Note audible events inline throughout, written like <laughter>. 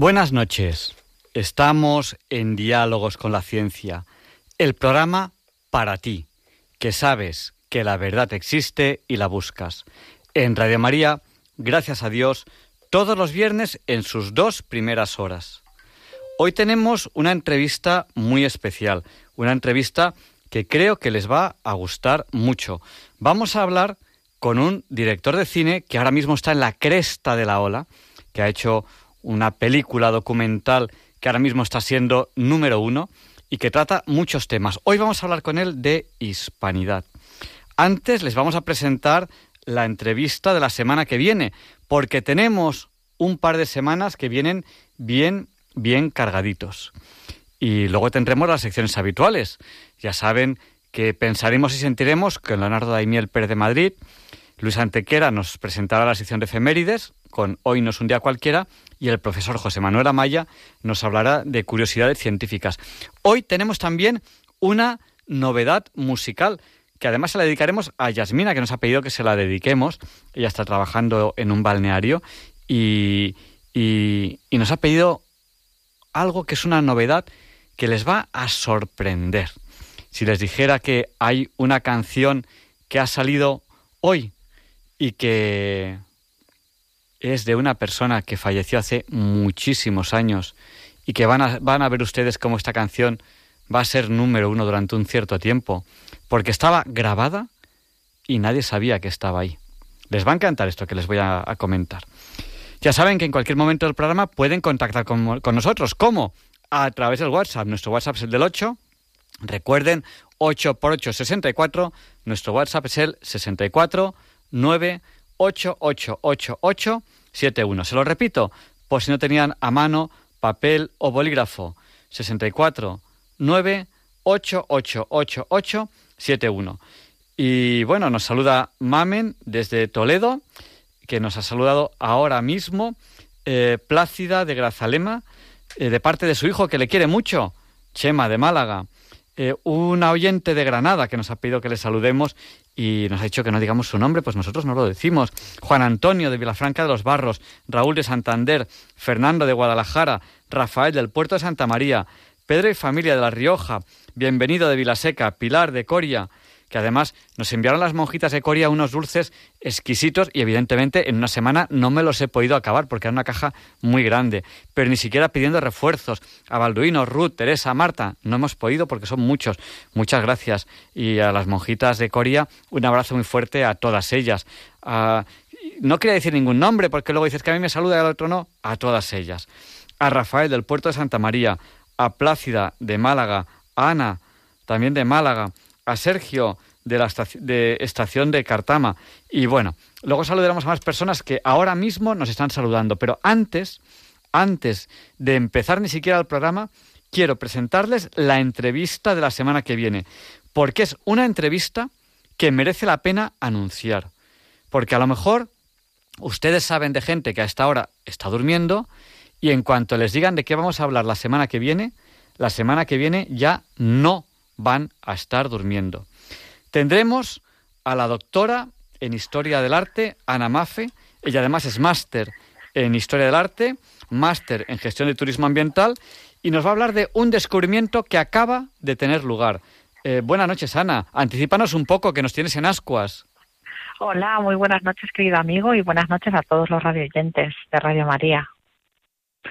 Buenas noches. Estamos en Diálogos con la Ciencia, el programa para ti, que sabes que la verdad existe y la buscas. En Radio María, gracias a Dios, todos los viernes en sus dos primeras horas. Hoy tenemos una entrevista muy especial, una entrevista que creo que les va a gustar mucho. Vamos a hablar con un director de cine que ahora mismo está en la cresta de la ola, que ha hecho una película documental que ahora mismo está siendo número uno y que trata muchos temas. Hoy vamos a hablar con él de hispanidad. Antes les vamos a presentar la entrevista de la semana que viene, porque tenemos un par de semanas que vienen bien, bien cargaditos. Y luego tendremos las secciones habituales. Ya saben que pensaremos y sentiremos con Leonardo Daimiel Pérez de Madrid. Luis Antequera nos presentará la sección de efemérides con Hoy no es un día cualquiera y el profesor José Manuel Amaya nos hablará de curiosidades científicas. Hoy tenemos también una novedad musical que además se la dedicaremos a Yasmina, que nos ha pedido que se la dediquemos. Ella está trabajando en un balneario y, y, nos ha pedido algo que es una novedad que les va a sorprender. Si les dijera que hay una canción que ha salido hoy y que es de una persona que falleció hace muchísimos años y que van a, van a ver ustedes cómo esta canción va a ser número uno durante un cierto tiempo, porque estaba grabada y nadie sabía que estaba ahí. Les va a encantar esto que les voy a, comentar. Ya saben que en cualquier momento del programa pueden contactar con, con, nosotros. ¿Cómo? A través del WhatsApp. Nuestro WhatsApp es el del 8. Recuerden, 8 por 8, 64. Nuestro WhatsApp es el 64 9 888871. Se lo repito, por si no tenían a mano papel o bolígrafo. 64 9 Y bueno, nos saluda Mamen desde Toledo, que nos ha saludado ahora mismo. Eh, Plácida de Grazalema, eh, de parte de su hijo que le quiere mucho, Chema de Málaga. Eh, una oyente de Granada que nos ha pedido que le saludemos y nos ha dicho que no digamos su nombre, pues nosotros no lo decimos. Juan Antonio de Vilafranca de los Barros, Raúl de Santander, Fernando de Guadalajara, Rafael del Puerto de Santa María, Pedro y familia de La Rioja, bienvenido de Vilaseca, Pilar de Coria, que además nos enviaron las monjitas de Coria unos dulces exquisitos y evidentemente en una semana no me los he podido acabar porque era una caja muy grande, pero ni siquiera pidiendo refuerzos. A Balduino, Ruth, Teresa, Marta, no hemos podido porque son muchos. Muchas gracias. Y a las monjitas de Coria, un abrazo muy fuerte a todas ellas. no quería decir ningún nombre porque luego dices que a mí me saluda y al otro no. A todas ellas. A Rafael del puerto de Santa María, a Plácida de Málaga, a Ana también de Málaga, a Sergio de la estación de, Cartama. Y bueno, luego saludaremos a más personas que ahora mismo nos están saludando. Pero antes, antes de empezar ni siquiera el programa, quiero presentarles la entrevista de la semana que viene. Porque es una entrevista que merece la pena anunciar. Porque a lo mejor ustedes saben de gente que a esta hora está durmiendo y en cuanto les digan de qué vamos a hablar la semana que viene, la semana que viene ya no van a estar durmiendo. Tendremos a la doctora en Historia del Arte, Ana Mafe. Ella además es máster en Historia del Arte, máster en Gestión de Turismo Ambiental y nos va a hablar de un descubrimiento que acaba de tener lugar. Eh, buenas noches, Ana. Anticipanos un poco, que nos tienes en ascuas. Hola, muy buenas noches, querido amigo, y buenas noches a todos los radioyentes de Radio María.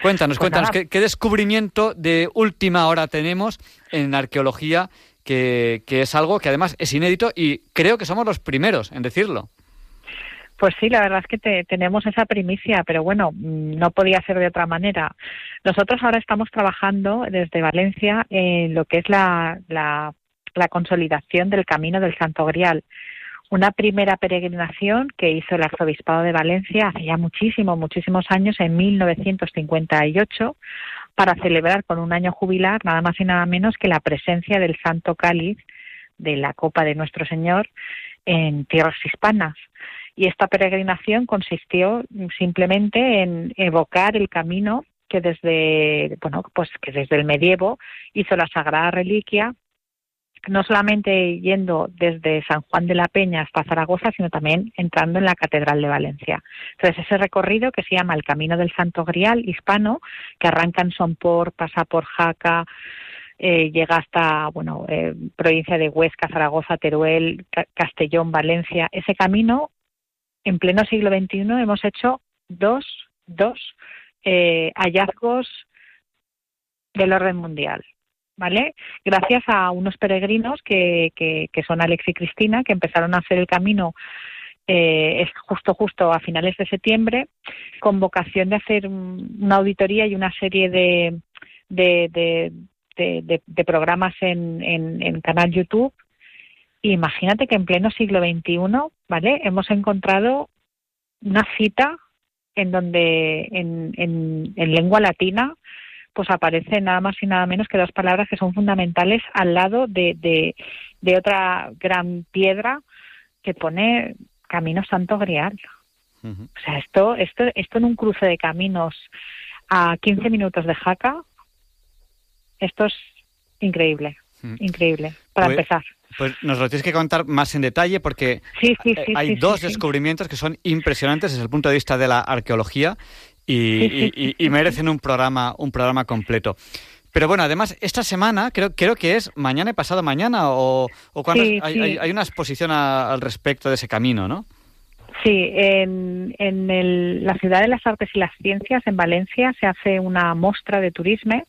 Cuéntanos, pues cuéntanos, ¿qué, descubrimiento de última hora tenemos en arqueología que, es algo que además es inédito y creo que somos los primeros en decirlo? Pues sí, la verdad es que tenemos esa primicia, pero bueno, mm, no podía ser de otra manera. Nosotros ahora estamos trabajando desde Valencia en lo que es la, la consolidación del camino del Santo Grial una primera peregrinación que hizo el Arzobispado de Valencia hace ya muchísimos, muchísimos años, en 1958, para celebrar con un año jubilar nada más y nada menos que la presencia del Santo Cáliz de la Copa de Nuestro Señor en tierras hispanas. Y esta peregrinación consistió simplemente en evocar el camino que desde, bueno, pues que desde el medievo hizo la Sagrada Reliquia no solamente yendo desde San Juan de la Peña hasta Zaragoza, sino también entrando en la Catedral de Valencia. Entonces, ese recorrido que se llama el Camino del Santo Grial hispano, que arranca en Sompor, pasa por Jaca, eh, llega hasta, bueno, eh, provincia de Huesca, Zaragoza, Teruel, Castellón, Valencia. Ese camino, en pleno siglo XXI, hemos hecho dos, dos eh, hallazgos del orden mundial. ¿Vale? Gracias a unos peregrinos que, que, son Alex y Cristina, que empezaron a hacer el camino eh, justo justo a finales de septiembre, con vocación de hacer una auditoría y una serie de, de, programas en, en, canal YouTube. Imagínate que en pleno siglo XXI, ¿vale? Hemos encontrado una cita en donde en, en, en lengua latina pues aparece nada más y nada menos que dos palabras que son fundamentales al lado de, de, otra gran piedra que pone Camino Santo Grial. O sea, esto, esto, esto en un cruce de caminos a 15 minutos de Jaca, esto es increíble, increíble, para pues, empezar. Pues nos lo tienes que contar más en detalle porque hay dos descubrimientos que son impresionantes desde el punto de vista de la arqueología y, merecen un programa, un programa completo. Pero bueno, además, esta semana, creo, creo que es mañana y pasado mañana, o, cuando hay, una exposición al respecto de ese camino, ¿no? Sí, en, en la Ciudad de las Artes y las Ciencias, en Valencia, se hace una muestra de turismo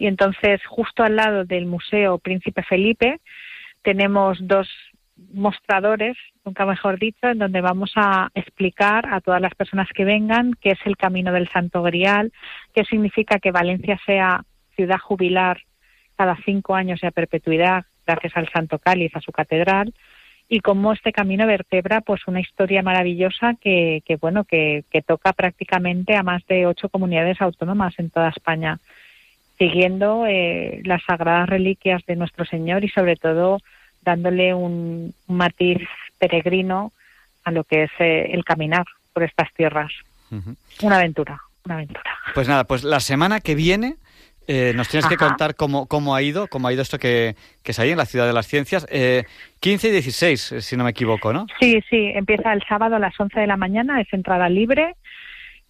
y entonces justo al lado del Museo Príncipe Felipe tenemos dos mostradores, nunca mejor dicho, en donde vamos a explicar a todas las personas que vengan qué es el camino del Santo Grial, qué significa que Valencia sea ciudad jubilar cada cinco años y a perpetuidad gracias al Santo Cáliz, a su catedral, y cómo este camino vertebra pues una historia maravillosa que, que bueno que, toca prácticamente a más de ocho comunidades autónomas en toda España, siguiendo eh, las sagradas reliquias de nuestro Señor y sobre todo dándole un, matiz peregrino a lo que es eh, el caminar por estas tierras. Una aventura, una aventura. Pues nada, pues la semana que viene eh, nos tienes que contar cómo, cómo ha ido, cómo ha ido esto que, que es ahí en la Ciudad de las Ciencias. Eh, 15 y 16, si no me equivoco, ¿no? Sí, sí, empieza el sábado a las 11 de la mañana, es entrada libre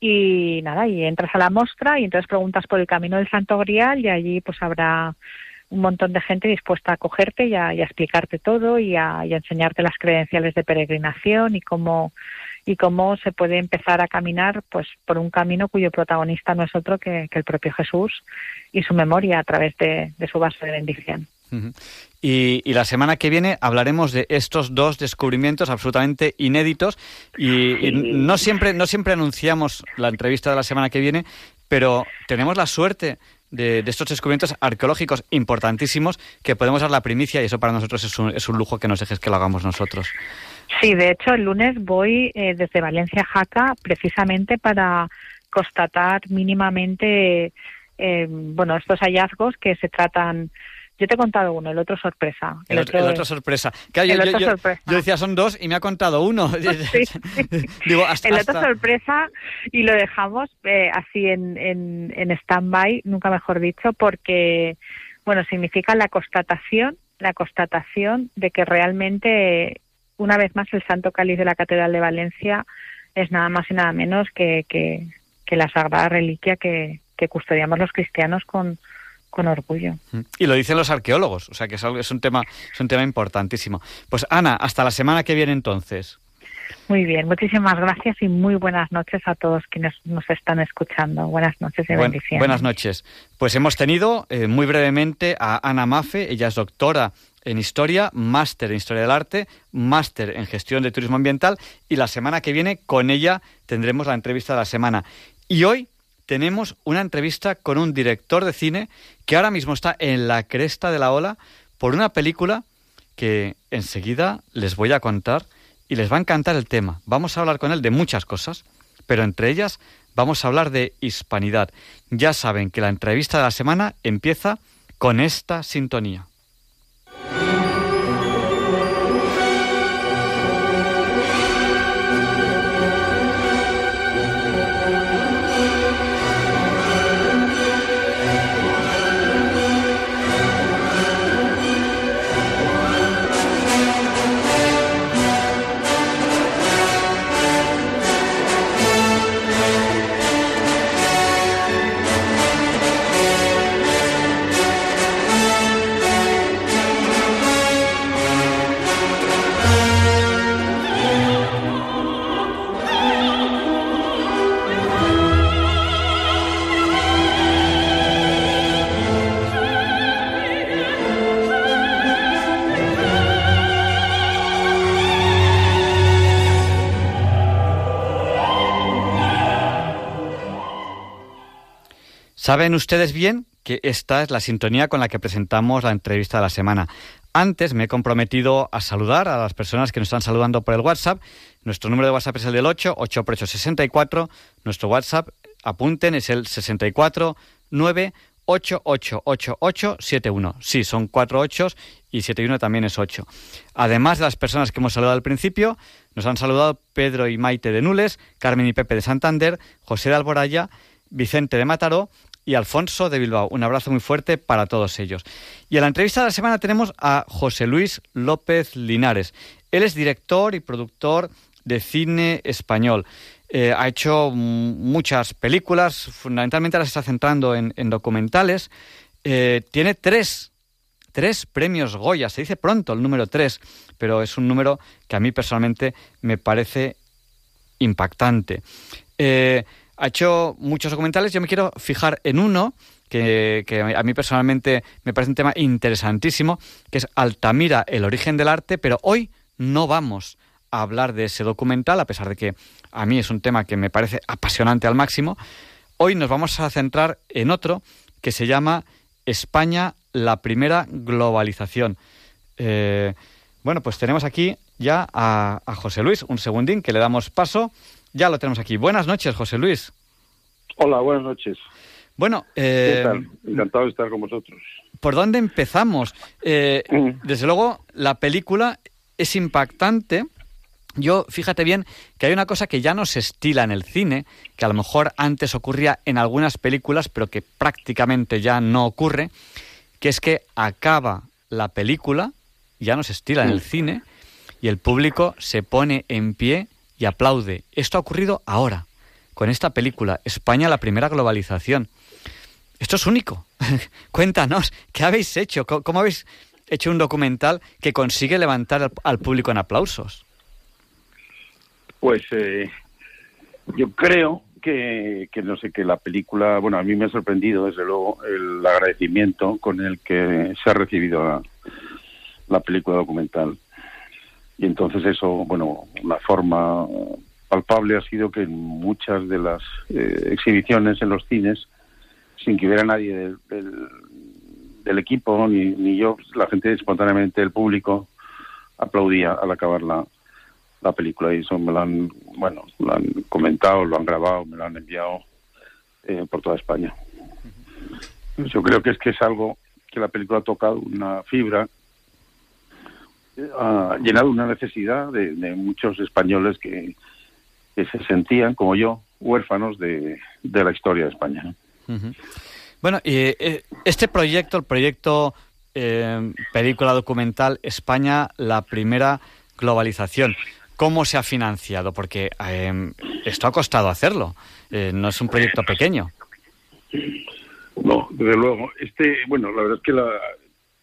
y nada, y entras a la mostra y entonces preguntas por el Camino del Santo Grial y allí pues habrá un montón de gente dispuesta a acogerte y a, explicarte todo y a, enseñarte las credenciales de peregrinación y cómo y cómo se puede empezar a caminar pues por un camino cuyo protagonista no es otro que, el propio Jesús y su memoria a través de, su base de bendición. y, la semana que viene hablaremos de estos dos descubrimientos absolutamente inéditos y, no siempre no siempre anunciamos la entrevista de la semana que viene, pero tenemos la suerte de, estos descubrimientos arqueológicos importantísimos que podemos dar la primicia y eso para nosotros es un, es un lujo que nos dejes que lo hagamos nosotros. Sí, de hecho el lunes voy eh, desde Valencia a Jaca precisamente para constatar mínimamente eh, bueno estos hallazgos que se tratan yo te he contado uno, el otro sorpresa. El, otro, sorpresa. yo, decía son dos y me ha contado uno. <laughs> <laughs> Digo, el otro sorpresa y lo dejamos eh, así en, en, en stand-by, nunca mejor dicho, porque, bueno, significa la constatación, la constatación de que realmente, una vez más, el Santo Cáliz de la Catedral de Valencia es nada más y nada menos que, que, que la sagrada reliquia que, que custodiamos los cristianos con con orgullo. Y lo dicen los arqueólogos, o sea que es, es, un tema, es un tema importantísimo. Pues Ana, hasta la semana que viene entonces. Muy bien, muchísimas gracias y muy buenas noches a todos quienes nos están escuchando. Buenas noches y bendiciones. Buenas noches. Pues hemos tenido eh, muy brevemente a Ana Mafe, ella es doctora en Historia, máster en Historia del Arte, máster en Gestión de Turismo Ambiental y la semana que viene con ella tendremos la entrevista de la semana. Y hoy tenemos una entrevista con un director de cine que ahora mismo está en la cresta de la ola por una película que enseguida les voy a contar y les va a encantar el tema. Vamos a hablar con él de muchas cosas, pero entre ellas vamos a hablar de hispanidad. Ya saben que la entrevista de la semana empieza con esta sintonía. Saben ustedes bien que esta es la sintonía con la que presentamos la entrevista de la semana. Antes me he comprometido a saludar a las personas que nos están saludando por el WhatsApp. Nuestro número de WhatsApp es el del 8, 8 por 8, 64. Nuestro WhatsApp, apunten, es el 64 9 888871. Sí, son cuatro ochos y 71 también es 8. Además de las personas que hemos saludado al principio, nos han saludado Pedro y Maite de Nules, Carmen y Pepe de Santander, José de Alboraya, Vicente de Mataró y Alfonso de Bilbao. Un abrazo muy fuerte para todos ellos. Y en la entrevista de la semana tenemos a José Luis López Linares. Él es director y productor de cine español. Eh, ha hecho muchas películas, fundamentalmente se está centrando en, documentales. Eh, tiene tres, tres premios Goya, se dice pronto el número tres, pero es un número que a mí personalmente me parece impactante. Eh, ha hecho muchos documentales. Yo me quiero fijar en uno que, a mí personalmente me parece un tema interesantísimo, que es Altamira, el origen del arte, pero hoy no vamos a hablar de ese documental, a pesar de que a mí es un tema que me parece apasionante al máximo. Hoy nos vamos a centrar en otro que se llama España, la primera globalización. Eh, bueno, pues tenemos aquí ya a, a José Luis, un segundín que le damos paso ya lo tenemos aquí. Buenas noches, José Luis. Hola, buenas noches. Bueno, eh, encantado de estar con vosotros. ¿Por dónde empezamos? Eh. Desde luego, la película es impactante. Yo, fíjate bien, que hay una cosa que ya no se estila en el cine, que a lo mejor antes ocurría en algunas películas, pero que prácticamente ya no ocurre, que es que acaba la película, ya no se estila en el cine, y el público se pone en pie y aplaude. Esto ha ocurrido ahora, con esta película, España la primera globalización. Esto es único. <laughs> Cuéntanos, ¿qué habéis hecho? ¿Cómo, habéis hecho un documental que consigue levantar al, público en aplausos? Pues eh, yo creo que, no sé, que la película, bueno, a mí me ha sorprendido desde luego el agradecimiento con el que se ha recibido la película documental. Y entonces eso, bueno, una forma palpable ha sido que en muchas de las eh, exhibiciones en los cines, sin que hubiera nadie del, equipo, ni, ni, yo, la gente espontáneamente, el público, aplaudía al acabar la, la película. Y eso me lo han, bueno, lo han comentado, lo han grabado, me lo han enviado eh, por toda España. Yo creo que es que es algo que la película ha tocado una fibra ha llenado una necesidad de, muchos españoles que, se sentían, como yo, huérfanos de, la historia de España. Bueno, y eh, este proyecto, el proyecto eh, película documental España, la primera globalización, ¿cómo se ha financiado? Porque eh, esto ha costado hacerlo, no es un proyecto pequeño. No, desde luego. Este, bueno, la verdad es que la,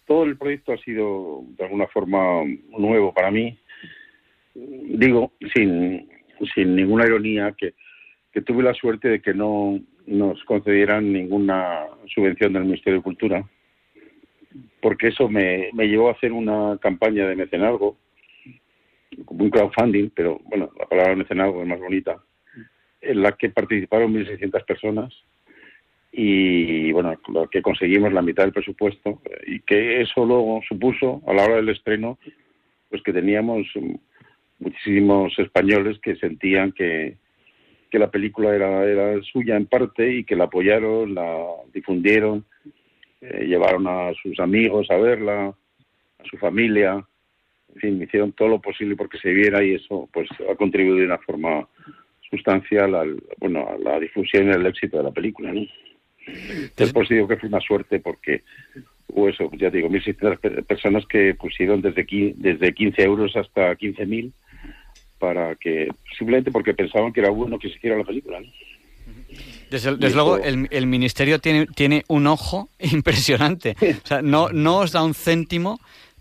todo el proyecto ha sido de alguna forma nuevo para mí. Digo, sin, sin ninguna ironía, que, que tuve la suerte de que no nos concedieran ninguna subvención del Ministerio de Cultura, porque eso me, me llevó a hacer una campaña de mecenazgo, un crowdfunding, pero bueno, la palabra mecenazgo es más bonita, en la que participaron 1.600 personas y bueno, lo que conseguimos la mitad del presupuesto y que eso luego supuso a la hora del estreno pues que teníamos muchísimos españoles que sentían que, que la película era, era suya en parte y que la apoyaron, la difundieron, eh, llevaron a sus amigos a verla, a su familia, en fin, hicieron todo lo posible porque se viera y eso pues ha contribuido de una forma sustancial al, bueno, a la difusión y al éxito de la película. ¿no? Es por digo que fue una suerte porque hubo eso, ya digo, 1.600 personas que pusieron desde, desde 15 euros hasta 15.000 para que, simplemente porque pensaban que era bueno que se hiciera la película. Desde, luego, el, el, ministerio tiene, tiene un ojo <laughs> impresionante. O sea, no, no os da un céntimo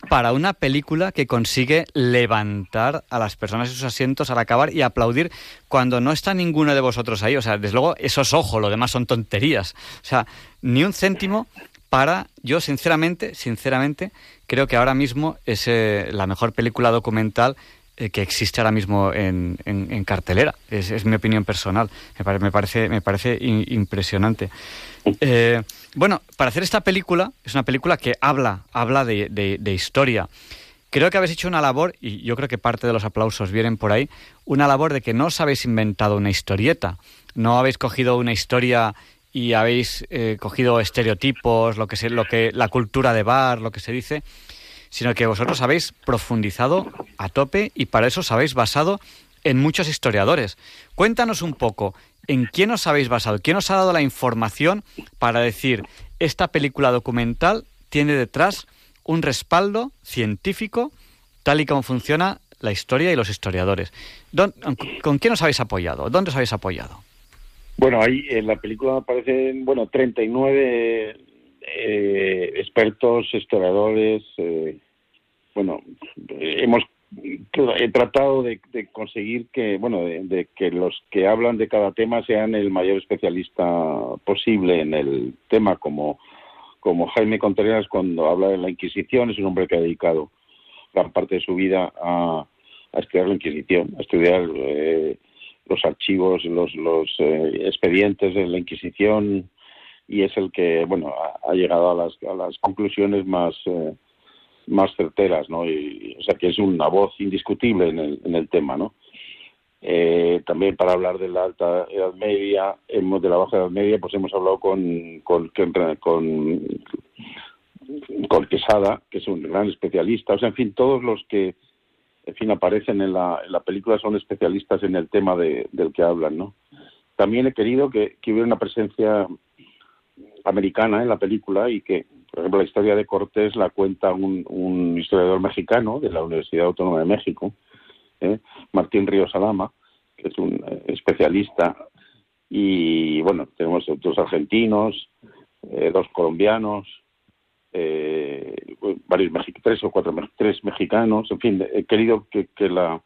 para una película que consigue levantar a las personas en sus asientos al acabar y aplaudir cuando no está ninguno de vosotros ahí. O sea, desde luego, eso es ojo, lo demás son tonterías. O sea, ni un céntimo para, yo sinceramente, sinceramente, creo que ahora mismo es eh, la mejor película documental que existe ahora mismo en, en, cartelera. Es, mi opinión personal. Me, parece, me parece impresionante. Eh, bueno, para hacer esta película, es una película que habla, habla de, de, historia. Creo que habéis hecho una labor, y yo creo que parte de los aplausos vienen por ahí, una labor de que no os habéis inventado una historieta, no habéis cogido una historia y habéis eh, cogido estereotipos, lo que, se, lo que la cultura de bar, lo que se dice, sino que vosotros habéis profundizado a tope y para eso os habéis basado en muchos historiadores. Cuéntanos un poco, ¿en quién os habéis basado? ¿Quién os ha dado la información para decir, esta película documental tiene detrás un respaldo científico tal y como funciona la historia y los historiadores? ¿Con quién os habéis apoyado? ¿Dónde os habéis apoyado? Bueno, ahí en la película aparecen, bueno, 39 eh, expertos, historiadores, eh, bueno, hemos he tratado de, conseguir que, bueno, de, que los que hablan de cada tema sean el mayor especialista posible en el tema, como, como Jaime Contreras cuando habla de la Inquisición, es un hombre que ha dedicado gran parte de su vida a, estudiar la Inquisición, a estudiar eh, los archivos, los, los eh, expedientes de la Inquisición y es el que, bueno, ha, llegado a las, a las conclusiones más... Eh, más certeras, ¿no? Y, o sea, que es una voz indiscutible en el, en el tema, ¿no? Eh, también para hablar de la alta edad media, hemos, de la baja edad media, pues hemos hablado con, con, con, con Quesada, que es un gran especialista. O sea, en fin, todos los que, en fin, aparecen en la, en la película son especialistas en el tema de, del que hablan, ¿no? También he querido que, que hubiera una presencia americana en la película y que por ejemplo, la historia de Cortés la cuenta un, historiador mexicano de la Universidad Autónoma de México, ¿eh? Martín Ríos Alama, que es un eh, especialista. Y bueno, tenemos dos argentinos, eh, dos colombianos, varios tres o cuatro tres mexicanos. En fin, he querido que, la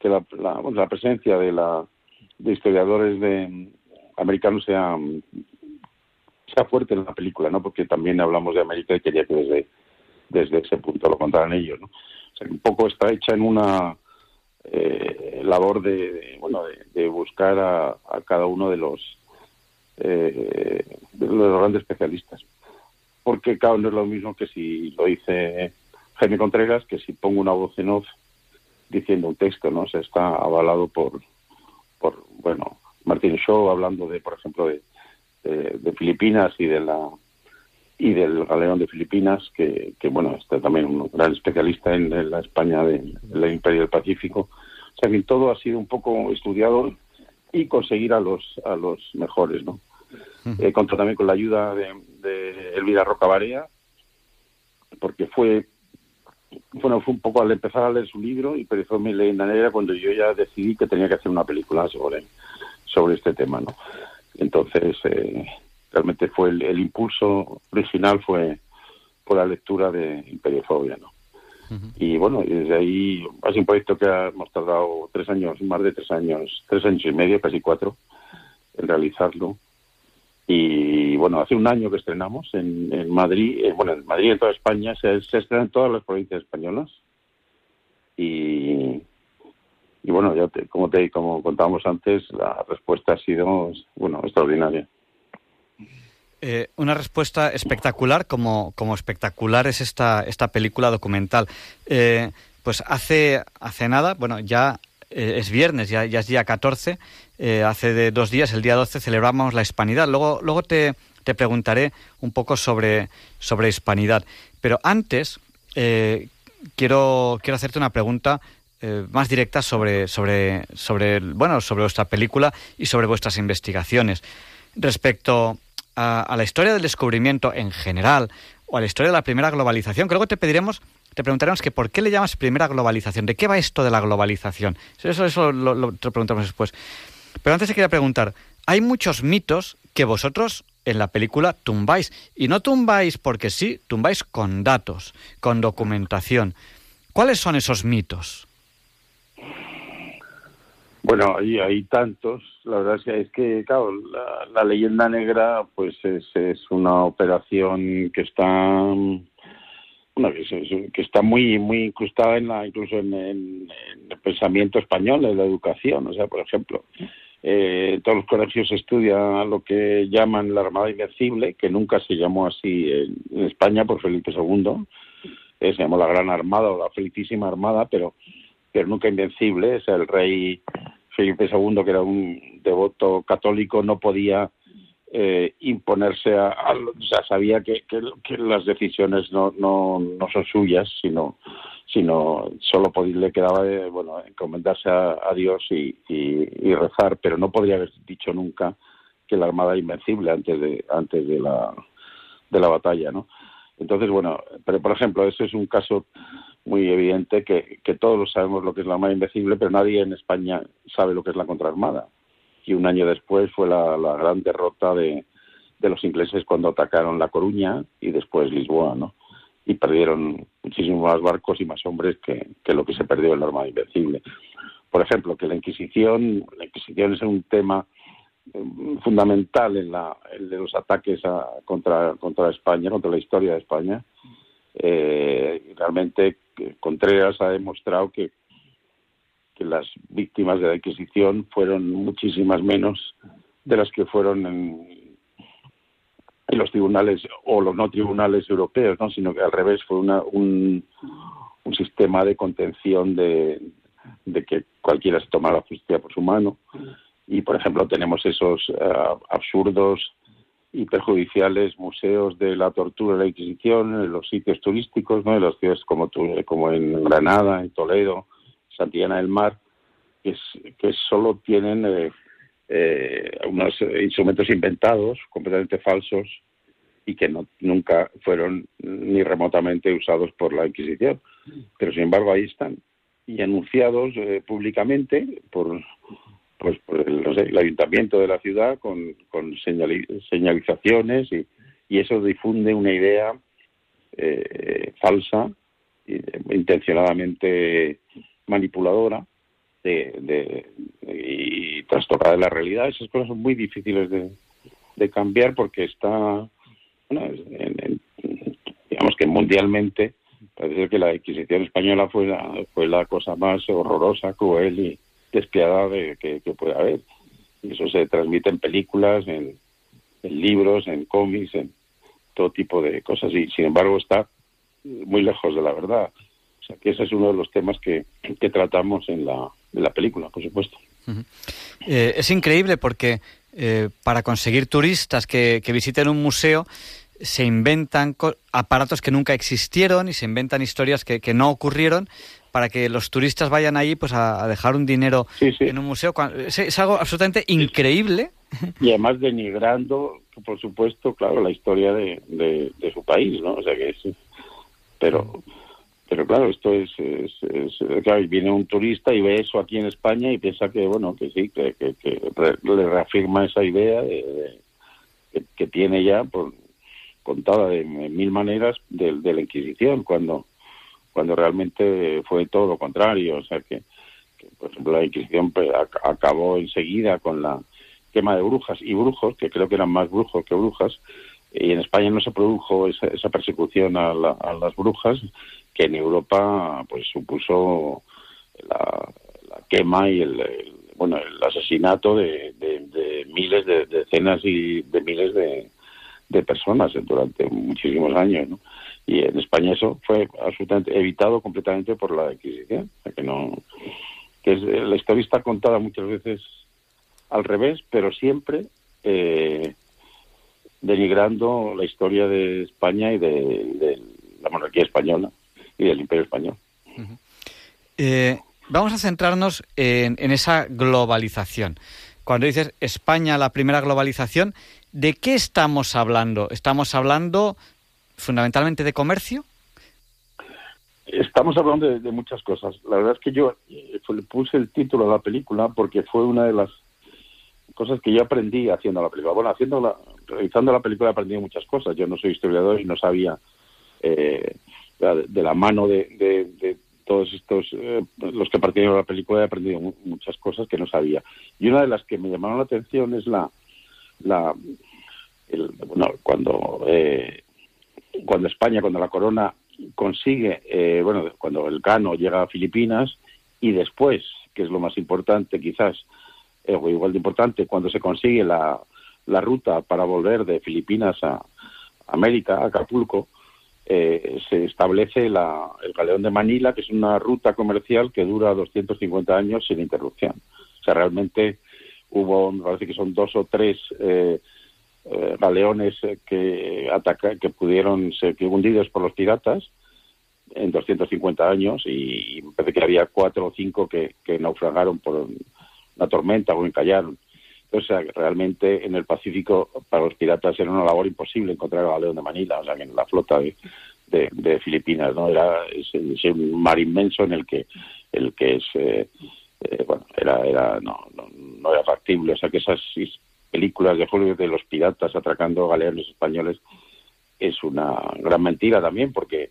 que la, la, presencia de la de historiadores de americanos sea sea fuerte en la película, ¿no? Porque también hablamos de América y quería que desde, desde ese punto lo contaran ellos, ¿no? O sea, un poco está hecha en una eh, labor de, bueno, de, buscar a, cada uno de los, eh, de los grandes especialistas. Porque, claro, no es lo mismo que si lo dice Jaime Contreras, que si pongo una voz en off diciendo un texto, ¿no? Se está avalado por, por bueno, Martín Shaw hablando de, por ejemplo, de de, Filipinas y de la y del galeón de Filipinas, que, que bueno, está también un gran especialista en, la España del de, Imperio del Pacífico. O sea que todo ha sido un poco estudiado y conseguir a los a los mejores, ¿no? He contado también con la ayuda de, de Elvira Rocabarea, porque fue bueno, fue un poco al empezar a leer su libro y empezó mi leyenda negra cuando yo ya decidí que tenía que hacer una película sobre, sobre este tema, ¿no? Entonces, eh, realmente fue el, impulso original fue por la lectura de Imperiofobia, ¿no? Y bueno, desde ahí ha sido un proyecto que hemos tardado tres años, más de tres años, tres años y medio, casi cuatro, en realizarlo. Y bueno, hace un año que estrenamos en, Madrid, eh, bueno, en Madrid y en toda España, se, se estrena en todas las provincias españolas. Y, y bueno, ya como te como contábamos antes, la respuesta ha sido bueno extraordinaria. Eh, una respuesta espectacular, como, como espectacular es esta, esta película documental. Eh, pues hace, hace nada, bueno, ya eh, es viernes, ya, ya, es día 14, eh, hace de dos días, el día 12, celebramos la hispanidad. Luego, luego te, te preguntaré un poco sobre, sobre hispanidad. Pero antes, quiero, quiero hacerte una pregunta más directa sobre, sobre, sobre, bueno, sobre vuestra película y sobre vuestras investigaciones. Respecto a, la historia del descubrimiento en general o a la historia de la primera globalización, creo que te pediremos te preguntaremos que por qué le llamas primera globalización, de qué va esto de la globalización. Eso, eso lo, te preguntamos después. Pero antes te quería preguntar, hay muchos mitos que vosotros en la película tumbáis. Y no tumbáis porque sí, tumbáis con datos, con documentación. ¿Cuáles son esos mitos? Bueno, hay, hay tantos. La verdad es que, es que claro, la, leyenda negra pues es, una operación que está que, está muy muy incrustada en la incluso en, el pensamiento español en la educación o sea por ejemplo eh, todos los colegios estudian lo que llaman la Armada Invencible que nunca se llamó así en, España por Felipe II eh, se llamó la Gran Armada o la Felicísima Armada pero pero nunca invencible es el rey Felipe II que era un devoto católico no podía eh, imponerse a, sea, sabía que, que, las decisiones no, no, no, son suyas, sino, sino solo le quedaba eh, bueno, encomendarse a, Dios y, y, rezar, pero no podría haber dicho nunca que la Armada era invencible antes de, antes de la, de la batalla, ¿no? Entonces, bueno, pero por ejemplo, ese es un caso muy evidente que, que todos sabemos lo que es la Armada Invencible, pero nadie en España sabe lo que es la contraarmada y un año después fue la, gran derrota de, los ingleses cuando atacaron La Coruña y después Lisboa, ¿no? Y perdieron muchísimos más barcos y más hombres que, lo que se perdió en la Armada Invencible. Por ejemplo, que la Inquisición, la Inquisición es un tema eh, fundamental en, la, de los ataques contra, contra España, contra la historia de España. Eh, realmente Contreras ha demostrado que las víctimas de la Inquisición fueron muchísimas menos de las que fueron en, los tribunales o los no tribunales europeos, ¿no? sino que al revés fue una, un, sistema de contención de, que cualquiera se tomara justicia por su mano. Y, por ejemplo, tenemos esos eh, absurdos y perjudiciales museos de la tortura y la Inquisición los sitios turísticos, ¿no? las ciudades como, como en Granada, en Toledo, Santillana del Mar, que, que solo tienen eh, eh, unos instrumentos inventados, completamente falsos, y que no, nunca fueron ni remotamente usados por la Inquisición. Pero sin embargo ahí están y anunciados eh, públicamente por, pues, por el, ayuntamiento de la ciudad con, con señalizaciones y, y, eso difunde una idea falsa, intencionadamente manipuladora de, y trastocada de la realidad. Esas cosas son muy difíciles de, cambiar porque está, digamos que mundialmente parece que la Inquisición española fue la, fue la cosa más horrorosa, cruel y despiadada que, que puede haber. Y eso se transmite en películas, en, libros, en cómics, en todo tipo de cosas. Y sin embargo está muy lejos de la verdad. O sea que ese es uno de los temas que, tratamos en la, la película, por supuesto. Eh, es increíble porque eh, para conseguir turistas que, visiten un museo se inventan aparatos que nunca existieron y se inventan historias que, no ocurrieron para que los turistas vayan allí pues a, dejar un dinero en un museo. Es, algo absolutamente increíble. Y además denigrando, por supuesto, claro, la historia de, de, su país, ¿no? O sea que es... Pero pero claro, esto es, claro, viene un turista y ve eso aquí en España y piensa que, bueno, que sí, que, le reafirma esa idea de, que, tiene ya por, contada de mil maneras de, la Inquisición, cuando, cuando realmente fue todo lo contrario. O sea, que, por ejemplo, la Inquisición pues, acabó enseguida con la quema de brujas y brujos, que creo que eran más brujos que brujas, y en España no se produjo esa, persecución a, a, las brujas que en Europa pues supuso la, quema y el, bueno el asesinato de, miles de, decenas y de miles de, personas durante muchísimos años ¿no? Y en España eso fue absolutamente evitado completamente por la Inquisición, que no que la historia está contada muchas veces al revés, pero siempre eh, denigrando la historia de España y de, la monarquía española y del imperio español. Eh, vamos a centrarnos en, esa globalización. Cuando dices España, la primera globalización, ¿de qué estamos hablando? ¿Estamos hablando fundamentalmente de comercio? Estamos hablando de, muchas cosas. La verdad es que yo eh, le puse el título a la película porque fue una de las cosas que yo aprendí haciendo la película. Bueno, haciendo la, realizando la película he aprendido muchas cosas. Yo no soy historiador y no sabía eh, de, la mano de, todos estos, eh, los que participaron de la película he aprendido muchas cosas que no sabía. Y una de las que me llamaron la atención es la, la bueno, cuando eh, cuando España, cuando la corona consigue, eh, bueno, cuando el Cano llega a Filipinas y después, que es lo más importante quizás, eh, igual de importante, cuando se consigue la, la ruta para volver de Filipinas a América, a Acapulco, eh, se establece la, el galeón de Manila, que es una ruta comercial que dura 250 años sin interrupción. O sea, realmente hubo, me parece que son dos o tres eh, eh, galeones eh, que ataca, que pudieron ser hundidos por los piratas en 250 años y, me parece que había cuatro o cinco que, naufragaron por una tormenta o encallaron. Entonces, realmente en el Pacífico para los piratas era una labor imposible encontrar el galeón de Manila, o sea, en la flota de, de, Filipinas, ¿no? Era un mar inmenso en el que el que es eh, bueno, era era no, no, no era factible, o sea, que esas películas de Hollywood de los piratas atracando galeones españoles es una gran mentira también, porque,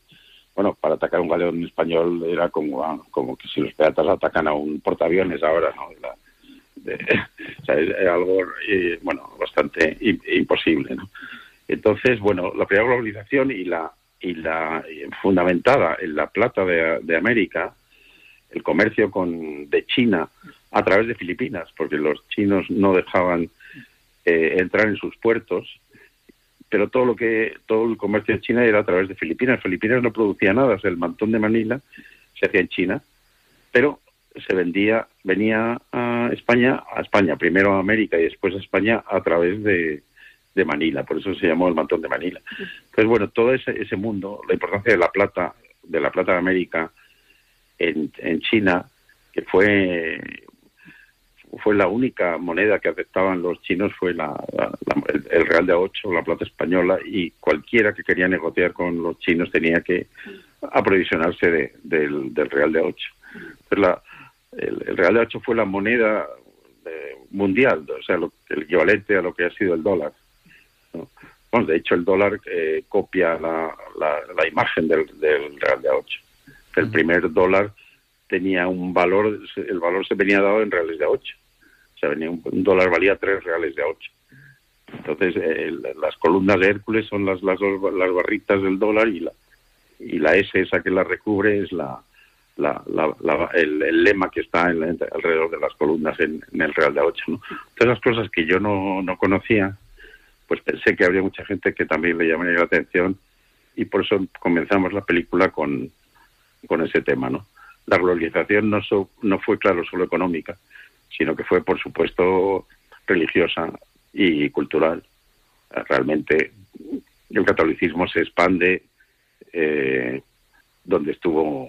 bueno, para atacar un galeón español era como, ah, como que si los piratas atacan a un portaaviones ahora, ¿no? <laughs> o sea, es, algo, eh, bueno, bastante imposible, ¿no? Entonces, bueno, la primera globalización y la y la fundamentada en la plata de, de América, el comercio con de China a través de Filipinas, porque los chinos no dejaban eh, entrar en sus puertos, pero todo lo que todo el comercio de China era a través de Filipinas. Filipinas no producía nada, el mantón de Manila se hacía en China, pero se vendía, venía a España, a España, primero a América y después a España a través de, de Manila, por eso se llamó el mantón de Manila. Entonces, bueno, todo ese, ese mundo, la importancia de la plata, de la plata de América en, en China, que fue fue la única moneda que aceptaban los chinos fue la, el, real de a 8, la plata española, y cualquiera que quería negociar con los chinos tenía que aprovisionarse de, del, real de a 8. la, el, real de a 8 fue la moneda eh, mundial, o sea, el equivalente a lo que ha sido el dólar. de hecho, el dólar eh, copia la, la, imagen del, del real de a 8. El primer dólar tenía un valor, el valor se venía dado en reales de a 8 un, dólar valía tres reales de ocho. Entonces, eh, las columnas de Hércules son las, las, las barritas del dólar y la, y la S esa que la recubre es la, la, el, lema que está alrededor de las columnas en, el Real de Ocho. ¿no? Todas las cosas que yo no, no conocía, pues pensé que habría mucha gente que también le llamaría la atención y por eso comenzamos la película con, con ese tema. ¿no? La globalización no, no fue, claro, solo económica, sino que fue, por supuesto, religiosa y cultural. Realmente el catolicismo se expande eh, donde estuvo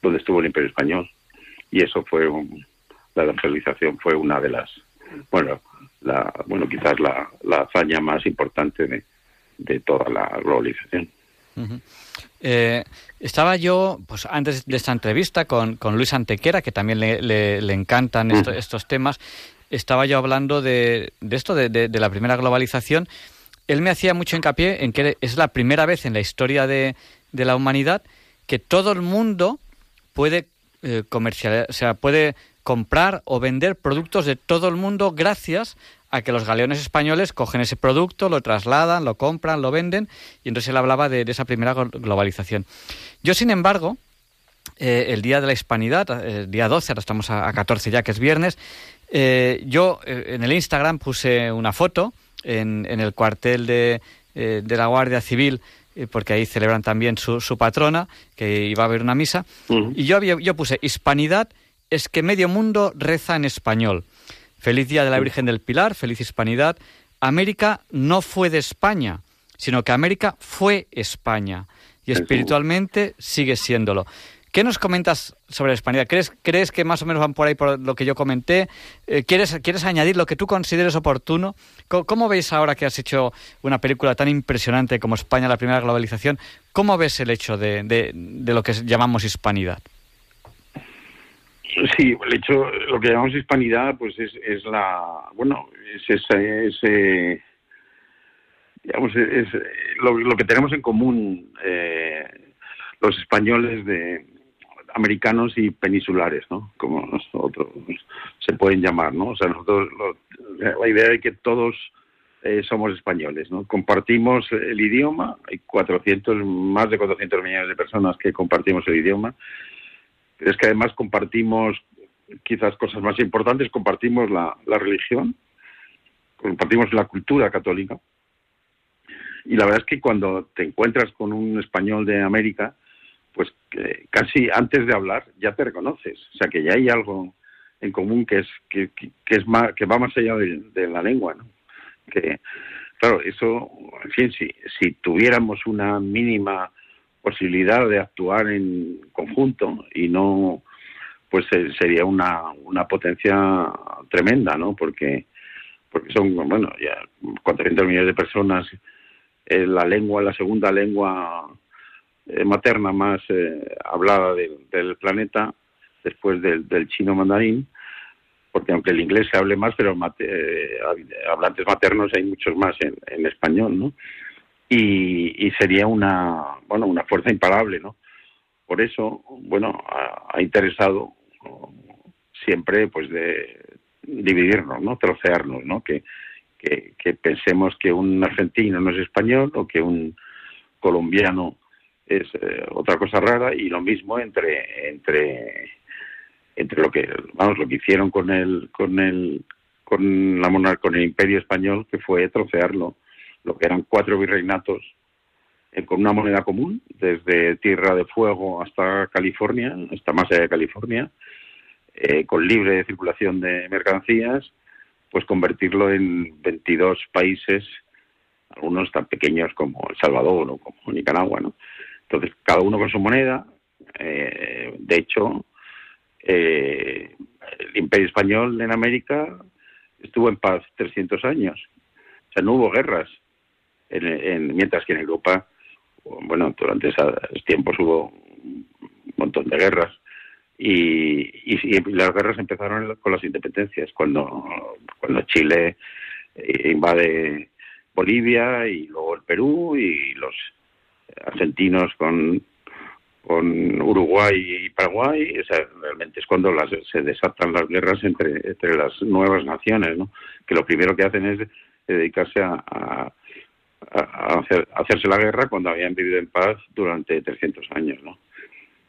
donde estuvo el Imperio español y eso fue la evangelización fue una de las bueno la bueno quizás la, la hazaña más importante de, de toda la globalización. Eh, estaba yo, pues antes de esta entrevista, con, Luis Antequera, que también le, encantan estos temas, estaba yo hablando de, esto, de, la primera globalización. Él me hacía mucho hincapié en que es la primera vez en la historia de, la humanidad que todo el mundo puede eh, comercializar, o sea, puede comprar o vender productos de todo el mundo gracias a que los galeones españoles cogen ese producto, lo trasladan, lo compran, lo venden, y entonces él hablaba de, esa primera globalización. Yo, sin embargo, eh, el día de la hispanidad, el día 12, ahora estamos a, 14 ya, que es viernes, eh, yo eh, en el Instagram puse una foto en, el cuartel de, de la Guardia Civil eh, porque ahí celebran también su, su, patrona, que iba a haber una misa. Y yo, había, yo puse, hispanidad es que medio mundo reza en español. Feliz Día de la Virgen del Pilar, feliz hispanidad. América no fue de España, sino que América fue España y espiritualmente sigue siéndolo. ¿Qué nos comentas sobre la hispanidad? ¿Crees, ¿Crees que más o menos van por ahí por lo que yo comenté? Eh, ¿quieres, ¿Quieres añadir lo que tú consideres oportuno? ¿Cómo, veis ahora que has hecho una película tan impresionante como España, la primera globalización? ¿Cómo ves el hecho de, de, lo que llamamos hispanidad? Sí, el hecho, lo que llamamos hispanidad, pues es, es la, bueno, es ese, digamos, es, lo, que tenemos en común eh, los españoles de, americanos y peninsulares, ¿no? Como nosotros se pueden llamar, ¿no? O sea, nosotros la idea de que todos eh, somos españoles, ¿no? Compartimos el idioma, hay 400, más de 400 millones de personas que compartimos el idioma. Es que además compartimos quizás cosas más importantes, compartimos la, religión, compartimos la cultura católica. Y la verdad es que cuando te encuentras con un español de América, pues que casi antes de hablar ya te reconoces, o sea que ya hay algo en común que es que, que, es más que va más allá de, la lengua, ¿no? Que claro, eso, en fin, si si tuviéramos una mínima posibilidad de actuar en conjunto y no pues eh, sería una, una potencia tremenda, ¿no? Porque porque son, bueno, ya 400 millones de personas, eh, la lengua, la segunda lengua eh, materna más eh, hablada del planeta después del, chino mandarín, porque aunque el inglés se hable más, pero eh, hablantes maternos hay muchos más en, español, ¿no? Y, sería una, bueno, una fuerza imparable, ¿no? Por eso, bueno, ha, interesado siempre, pues, de dividirnos, ¿no? Trocearnos, ¿no? Que, que, pensemos que un argentino no es español o que un colombiano es eh, otra cosa rara y lo mismo entre entre entre lo que vamos lo que hicieron con el con el con la monarquía con el imperio español que fue trocearlo lo que eran cuatro virreinatos eh, con una moneda común desde Tierra de Fuego hasta California hasta más allá de California eh, con libre circulación de mercancías pues convertirlo en 22 países algunos tan pequeños como El Salvador o como Nicaragua no entonces, cada uno con su moneda. Eh, de hecho, eh, el Imperio Español en América estuvo en paz 300 años. O sea, no hubo guerras. Mientras que en Europa, bueno, durante esos tiempos hubo un montón de guerras. Y, las guerras empezaron con las independencias, cuando, cuando Chile invade Bolivia y luego el Perú y los argentinos con, con Uruguay y Paraguay, o realmente es cuando las, se desatan las guerras entre, entre las nuevas naciones, ¿no? que lo primero que hacen es dedicarse a, a, hacer, hacerse la guerra cuando habían vivido en paz durante 300 años. ¿no?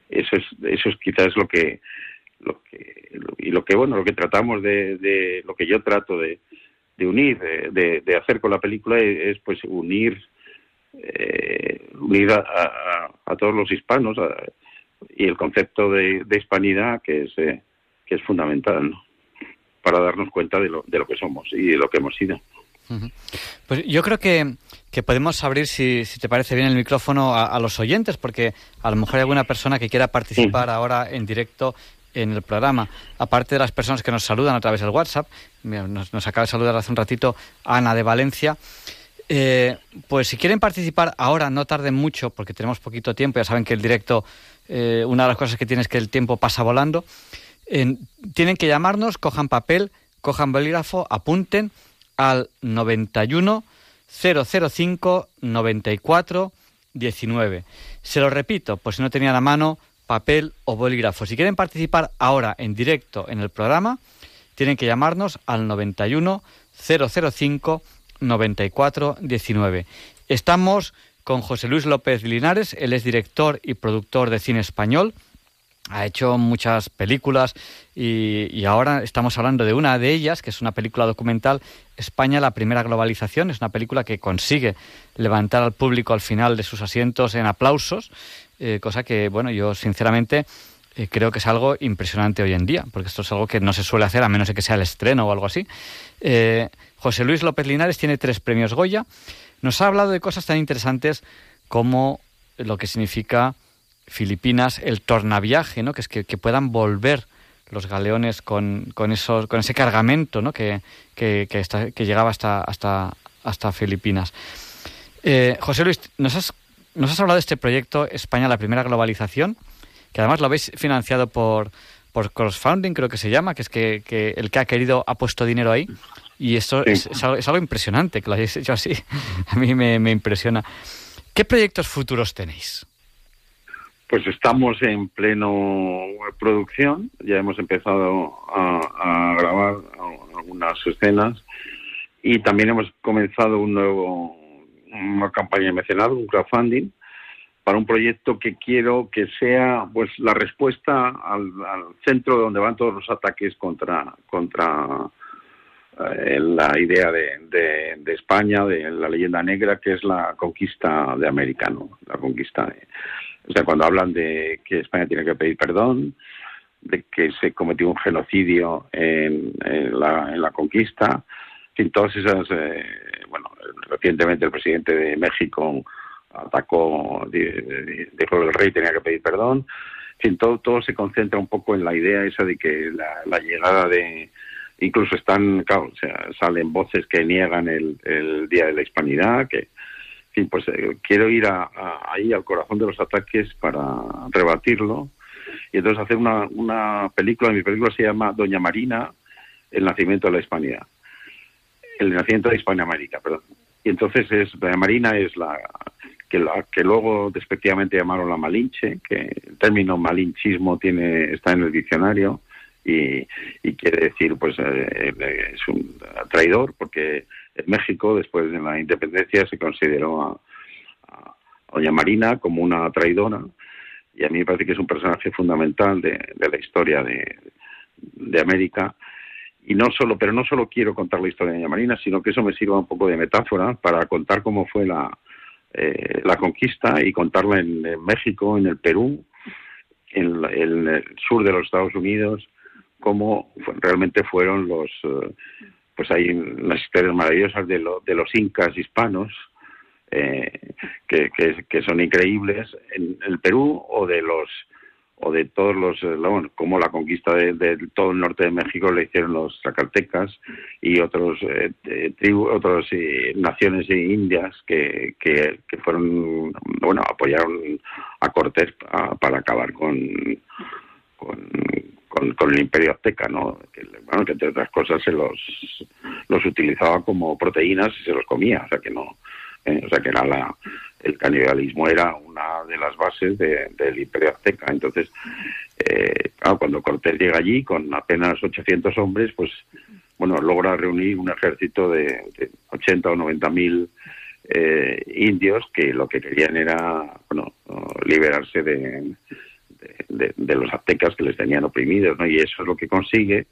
Eso es, eso es quizás lo que, lo que y lo que bueno lo que tratamos de, de lo que yo trato de, de unir de, de, hacer con la película es pues unir eh, unida a, todos los hispanos y el concepto de, hispanidad que es, eh, que es fundamental para darnos cuenta de lo, de lo que somos y de lo que hemos sido. Pues yo creo que, que podemos abrir, si, si, te parece bien, el micrófono a, los oyentes, porque a lo mejor hay alguna persona que quiera participar ahora en directo en el programa. Aparte de las personas que nos saludan a través del WhatsApp, nos, nos acaba de saludar hace un ratito Ana de Valencia. Eh, pues si quieren participar ahora, no tarden mucho, porque tenemos poquito tiempo. Ya saben que el directo, eh, una de las cosas que tiene es que el tiempo pasa volando. tienen que llamarnos, cojan papel, cojan bolígrafo, apunten al 91 005 94 19. Se lo repito, por si no tenían a mano papel o bolígrafo. Si quieren participar ahora en directo en el programa, tienen que llamarnos al 91 005 9419. Estamos con José Luis López Linares, él es director y productor de cine español. Ha hecho muchas películas y, ahora estamos hablando de una de ellas, que es una película documental, España, la primera globalización. Es una película que consigue levantar al público al final de sus asientos en aplausos, eh, cosa que, bueno, yo sinceramente eh, creo que es algo impresionante hoy en día, porque esto es algo que no se suele hacer a menos de que sea el estreno o algo así. Eh, José Luis López Linares tiene tres premios Goya. Nos ha hablado de cosas tan interesantes como lo que significa Filipinas, el tornaviaje, ¿no? que es que, puedan volver los galeones con, con, esos, con ese cargamento ¿no? que, que, que, llegaba hasta, hasta, hasta Filipinas. Eh, José Luis, nos has, nos has hablado de este proyecto España, la primera globalización, que además lo habéis financiado por, por crowdfunding, creo que se llama, que es que, que el que ha querido ha puesto dinero ahí. Y eso es, algo, impresionante que lo hayáis hecho así. <laughs> A mí me, me impresiona. ¿Qué proyectos futuros tenéis? Pues estamos en pleno producción, ya hemos empezado a, grabar algunas escenas y también hemos comenzado un nuevo, una campaña de mecenado, un crowdfunding, para un proyecto que quiero que sea pues la respuesta al, centro donde van todos los ataques contra contra eh, la idea de, España, de la leyenda negra, que es la conquista de América, la conquista de, o sea, cuando hablan de que España tiene que pedir perdón, de que se cometió un genocidio en, la, conquista, en todas esas, eh, bueno, recientemente el presidente de México atacó, dijo que el rey tenía que pedir perdón, en todo, todo se concentra un poco en la idea esa de que la, llegada de, incluso están, claro, sea, salen voces que niegan el, el Día de la Hispanidad, que fin, pues eh, quiero ir ahí al corazón de los ataques para rebatirlo y entonces hacer una, una película, mi película se llama Doña Marina, el nacimiento de la Hispanidad, el nacimiento de Hispanoamérica, perdón. Y entonces es Doña Marina es la que, la, que luego despectivamente llamaron la Malinche, que el término malinchismo tiene está en el diccionario y, quiere decir pues eh, eh, es un traidor porque en México, después de la independencia, se consideró a, Doña Marina como una traidora y a mí me parece que es un personaje fundamental de, la historia de, América. Y no solo, pero no solo quiero contar la historia de Doña Marina, sino que eso me sirva un poco de metáfora para contar cómo fue la, eh, la conquista y contarla en, México, en el Perú, en, el sur de los Estados Unidos, cómo realmente fueron los, eh, pues hay unas historias maravillosas de, de los incas hispanos eh, que, son increíbles en el Perú o de los o de todos los eh, como la conquista de, todo el norte de México le hicieron los zacaltecas y otros eh, otras naciones indias que, que, fueron bueno apoyaron a Cortés para acabar con, con con, el imperio azteca, ¿no? Que, bueno, que entre otras cosas se los, los utilizaba como proteínas y se los comía, o sea que no, eh, o sea que era la, el canibalismo era una de las bases del imperio azteca. Entonces, eh, cuando Cortés llega allí con apenas 800 hombres, pues bueno, logra reunir un ejército de, 80 o 90 mil eh, indios que lo que querían era bueno liberarse de, de, los aztecas que les tenían oprimidos, ¿no? Y eso es lo que consigue,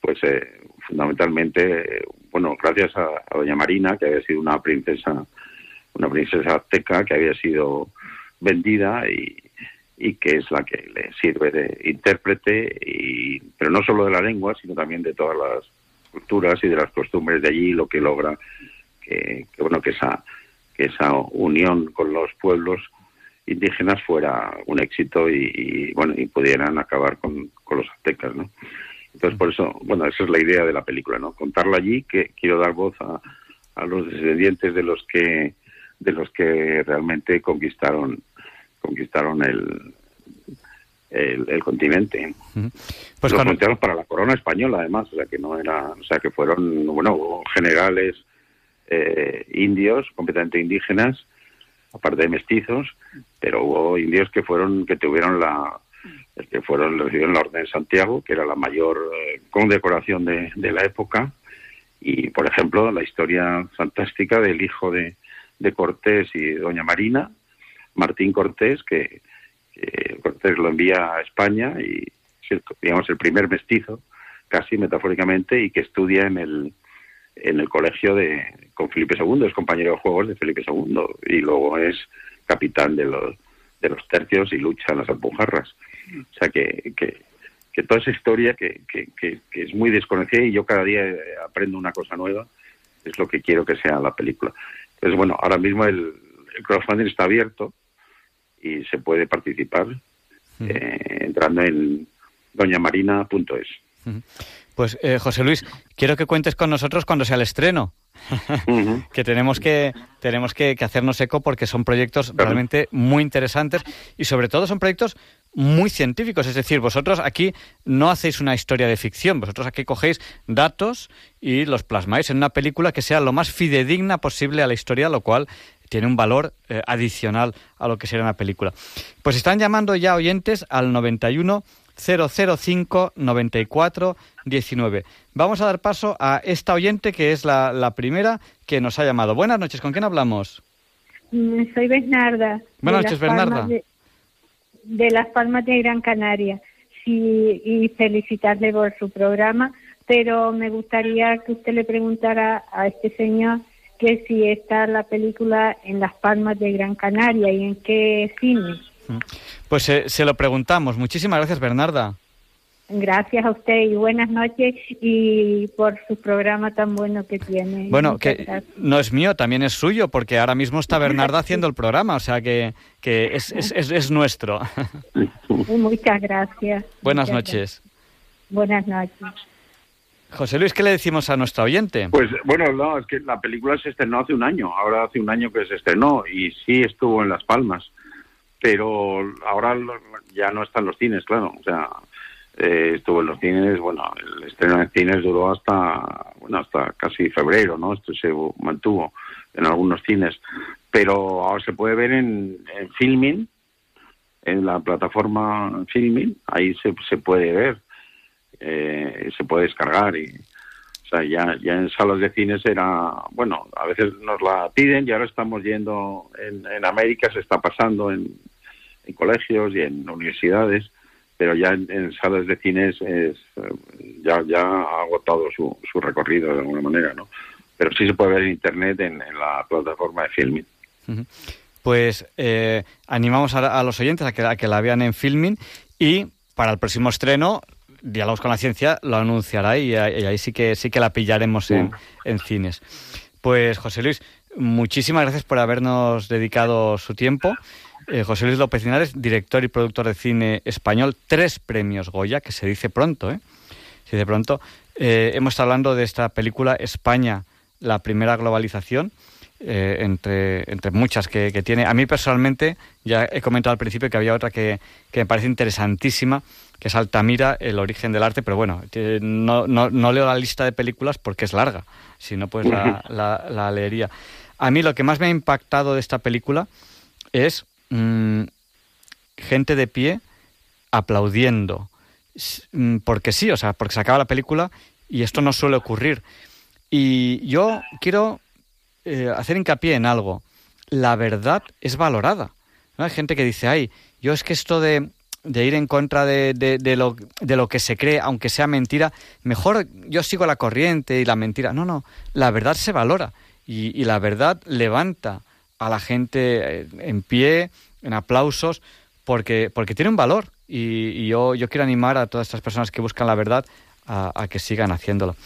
pues eh, fundamentalmente, bueno, gracias a, Doña Marina, que había sido una princesa, una princesa azteca que había sido vendida y, y que es la que le sirve de intérprete, y, pero no solo de la lengua, sino también de todas las culturas y de las costumbres de allí, lo que logra que, que bueno que esa que esa unión con los pueblos indígenas fuera un éxito y, bueno y pudieran acabar con, los aztecas no entonces por eso bueno esa es la idea de la película no contarla allí que quiero dar voz a, a los descendientes de los que de los que realmente conquistaron conquistaron el el, continente. Pues los cuando... para la corona española además o sea que no era o sea que fueron bueno generales eh, indios completamente indígenas aparte de mestizos, pero hubo indios que fueron que tuvieron la que fueron recibieron la orden de Santiago, que era la mayor eh, condecoración de, de, la época, y por ejemplo la historia fantástica del hijo de, de Cortés y doña Marina, Martín Cortés, que, Cortés lo envía a España y digamos el primer mestizo, casi metafóricamente, y que estudia en el en el colegio de con Felipe II, es compañero de juegos de Felipe II y luego es capitán de los de los tercios y lucha en las alpujarras. O sea que, que, que toda esa historia que, que, que, es muy desconocida y yo cada día aprendo una cosa nueva, es lo que quiero que sea la película. Entonces, bueno, ahora mismo el, crowdfunding está abierto y se puede participar eh, entrando en doñamarina.es. Pues eh, José Luis, quiero que cuentes con nosotros cuando sea el estreno. <laughs> que tenemos que tenemos que, hacernos eco porque son proyectos realmente muy interesantes y sobre todo son proyectos muy científicos. Es decir, vosotros aquí no hacéis una historia de ficción, vosotros aquí cogéis datos y los plasmáis en una película que sea lo más fidedigna posible a la historia, lo cual tiene un valor eh, adicional a lo que sería una película. Pues están llamando ya oyentes al 91 005 94 19. Vamos a dar paso a esta oyente que es la, primera que nos ha llamado. Buenas noches, ¿con quién hablamos? Mm, soy Bernarda. Buenas noches, Bernarda. De, Las Palmas de Gran Canaria. Sí, y felicitarle por su programa, pero me gustaría que usted le preguntara a este señor que si está la película en Las Palmas de Gran Canaria y en qué cine. Pues eh, se lo preguntamos. Muchísimas gracias, Bernarda. Gracias a usted y buenas noches y por su programa tan bueno que tiene. Bueno, que no es mío, también es suyo, porque ahora mismo está <laughs> Bernarda haciendo el programa, o sea que, que es, es, es, nuestro. <laughs> Muchas gracias. Buenas noches. Buenas noches. José Luis, ¿qué le decimos a nuestro oyente? Pues bueno, no, es que la película se estrenó hace un año, ahora hace un año que se estrenó y sí estuvo en Las Palmas pero ahora ya no están los cines, claro. O sea, eh, estuvo en los cines, bueno, el estreno en cines duró hasta, bueno, hasta casi febrero, ¿no? Esto se mantuvo en algunos cines, pero ahora se puede ver en, en Filming, en la plataforma Filming, ahí se, se puede ver, eh, se puede descargar y, o sea, ya, ya en salas de cines era, bueno, a veces nos la piden y ahora estamos yendo, en, en América se está pasando en, en colegios y en universidades, pero ya en, salas de cines es, eh, ya, ya ha agotado su, su recorrido de alguna manera, ¿no? Pero sí se puede ver en Internet en, la plataforma de Filming. Pues eh, animamos a, los oyentes a que, a que la vean en Filming y para el próximo estreno Diálogos con la Ciencia lo anunciará y, ahí sí que sí que la pillaremos en, en, cines. Pues José Luis, muchísimas gracias por habernos dedicado su tiempo eh, José Luis López Linares, director y productor de cine español, tres premios Goya, que se dice pronto, ¿eh? Se dice pronto. Eh, hemos estado hablando de esta película España, la primera globalización, eh, entre, entre muchas que, tiene. A mí personalmente, ya he comentado al principio que había otra que, me parece interesantísima, que es Altamira, el origen del arte, pero bueno, no, no, leo la lista de películas porque es larga, si no, pues la, la, la leería. A mí lo que más me ha impactado de esta película es Mm, gente de pie aplaudiendo. Mm, porque sí, o sea, porque se acaba la película y esto no suele ocurrir. Y yo quiero eh, hacer hincapié en algo. La verdad es valorada. Hay gente que dice, ay, yo es que esto de, ir en contra de, lo, que se cree, aunque sea mentira, mejor yo sigo la corriente y la mentira. No, no, la verdad se valora y la verdad levanta a la gente eh, en pie, en aplausos, porque, porque tiene un valor. Y, yo, yo quiero animar a todas estas personas que buscan la verdad a, que sigan haciéndolo.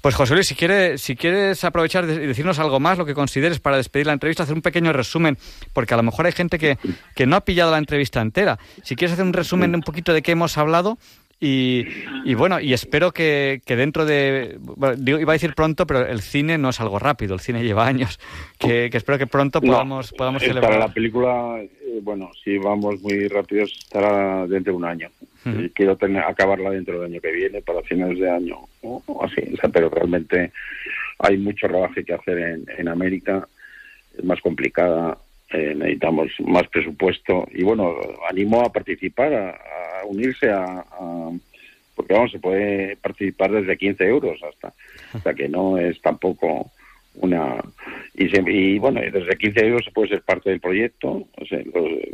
Pues José Luis, si, quiere, si quieres aprovechar y decirnos algo más, lo que consideres para despedir la entrevista, hacer un pequeño resumen, porque a lo mejor hay gente que, que no ha pillado la entrevista entera. Si quieres hacer un resumen un poquito de qué hemos hablado y, bueno, y espero que, que dentro de, iba a decir pronto, pero el cine no es algo rápido, el cine lleva años, que, espero que pronto podamos, podamos celebrar. la película, eh, bueno, si vamos muy rápido, estará dentro de un año. quiero tener, acabarla dentro del año que viene, para finales de año, o así, pero realmente hay mucho rodaje que hacer en, en América, es más complicada, eh, necesitamos más presupuesto y bueno, animo a participar, a, unirse a, porque vamos, se puede participar desde 15 euros hasta, hasta que no es tampoco una y, bueno, desde 15 euros se puede ser parte del proyecto.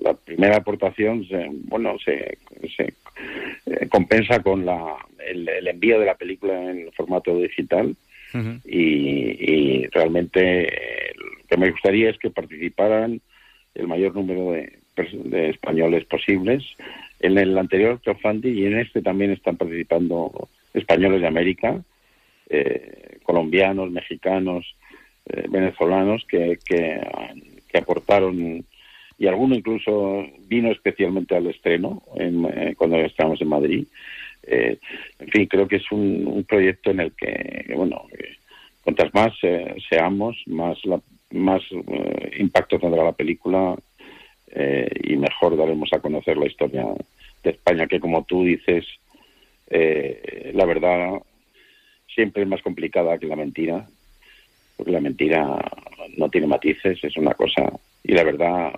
la primera aportación, bueno, se, se eh, compensa con la, el, envío de la película en formato digital. y, realmente lo que me gustaría es que participaran el mayor número de, de españoles posibles. En el anterior crowdfunding y en este también están participando españoles de América, eh, colombianos, mexicanos, eh, venezolanos que, que, aportaron y alguno incluso vino especialmente al estreno en, eh, cuando estábamos en Madrid. Eh, en fin, creo que es un, proyecto en el que, bueno, cuantas más seamos, más más impacto tendrá la película y mejor daremos a conocer la historia de España, que como tú dices, la verdad siempre es más complicada que la mentira porque la mentira no tiene matices, es una cosa, y la verdad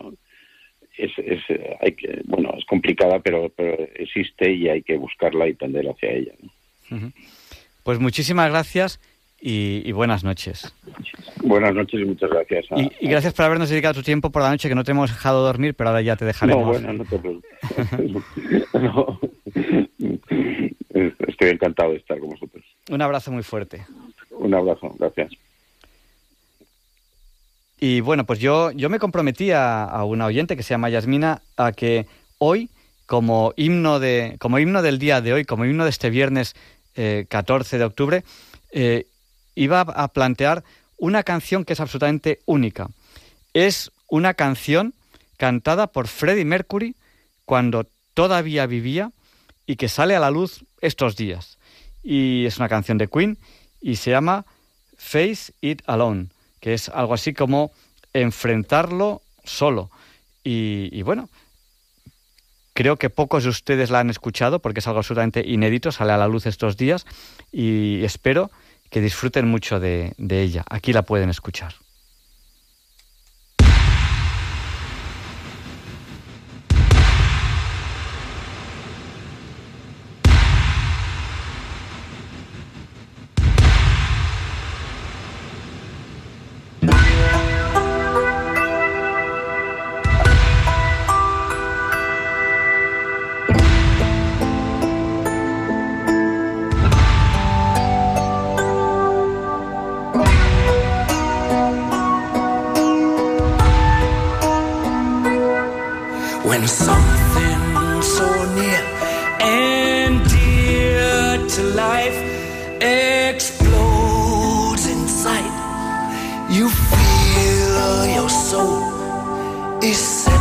es, es hay que, bueno, es complicada, pero, existe y hay que buscarla y tender hacia ella. Pues muchísimas gracias y, buenas noches. Buenas noches y muchas gracias. y, gracias por habernos dedicado tu tiempo por la noche, que no te hemos dejado dormir, pero ahora ya te dejaremos. No, bueno, no te <laughs> Estoy encantado de estar con vosotros. Un abrazo muy fuerte. Un abrazo, gracias. Y bueno, pues yo, yo me comprometí a, una oyente que se llama Yasmina a que hoy, como himno, de, como himno del día de hoy, como himno de este viernes 14 eh, de octubre, eh, iba a plantear una canción que es absolutamente única. Es una canción cantada por Freddie Mercury cuando todavía vivía y que sale a la luz estos días. Y es una canción de Queen y se llama Face It Alone que es algo así como enfrentarlo solo. Y, bueno, creo que pocos de ustedes la han escuchado porque es algo absolutamente inédito, sale a la luz estos días y espero que disfruten mucho de ella. Aquí la pueden escuchar. and something so near and dear to life explodes inside. You feel your soul is. set.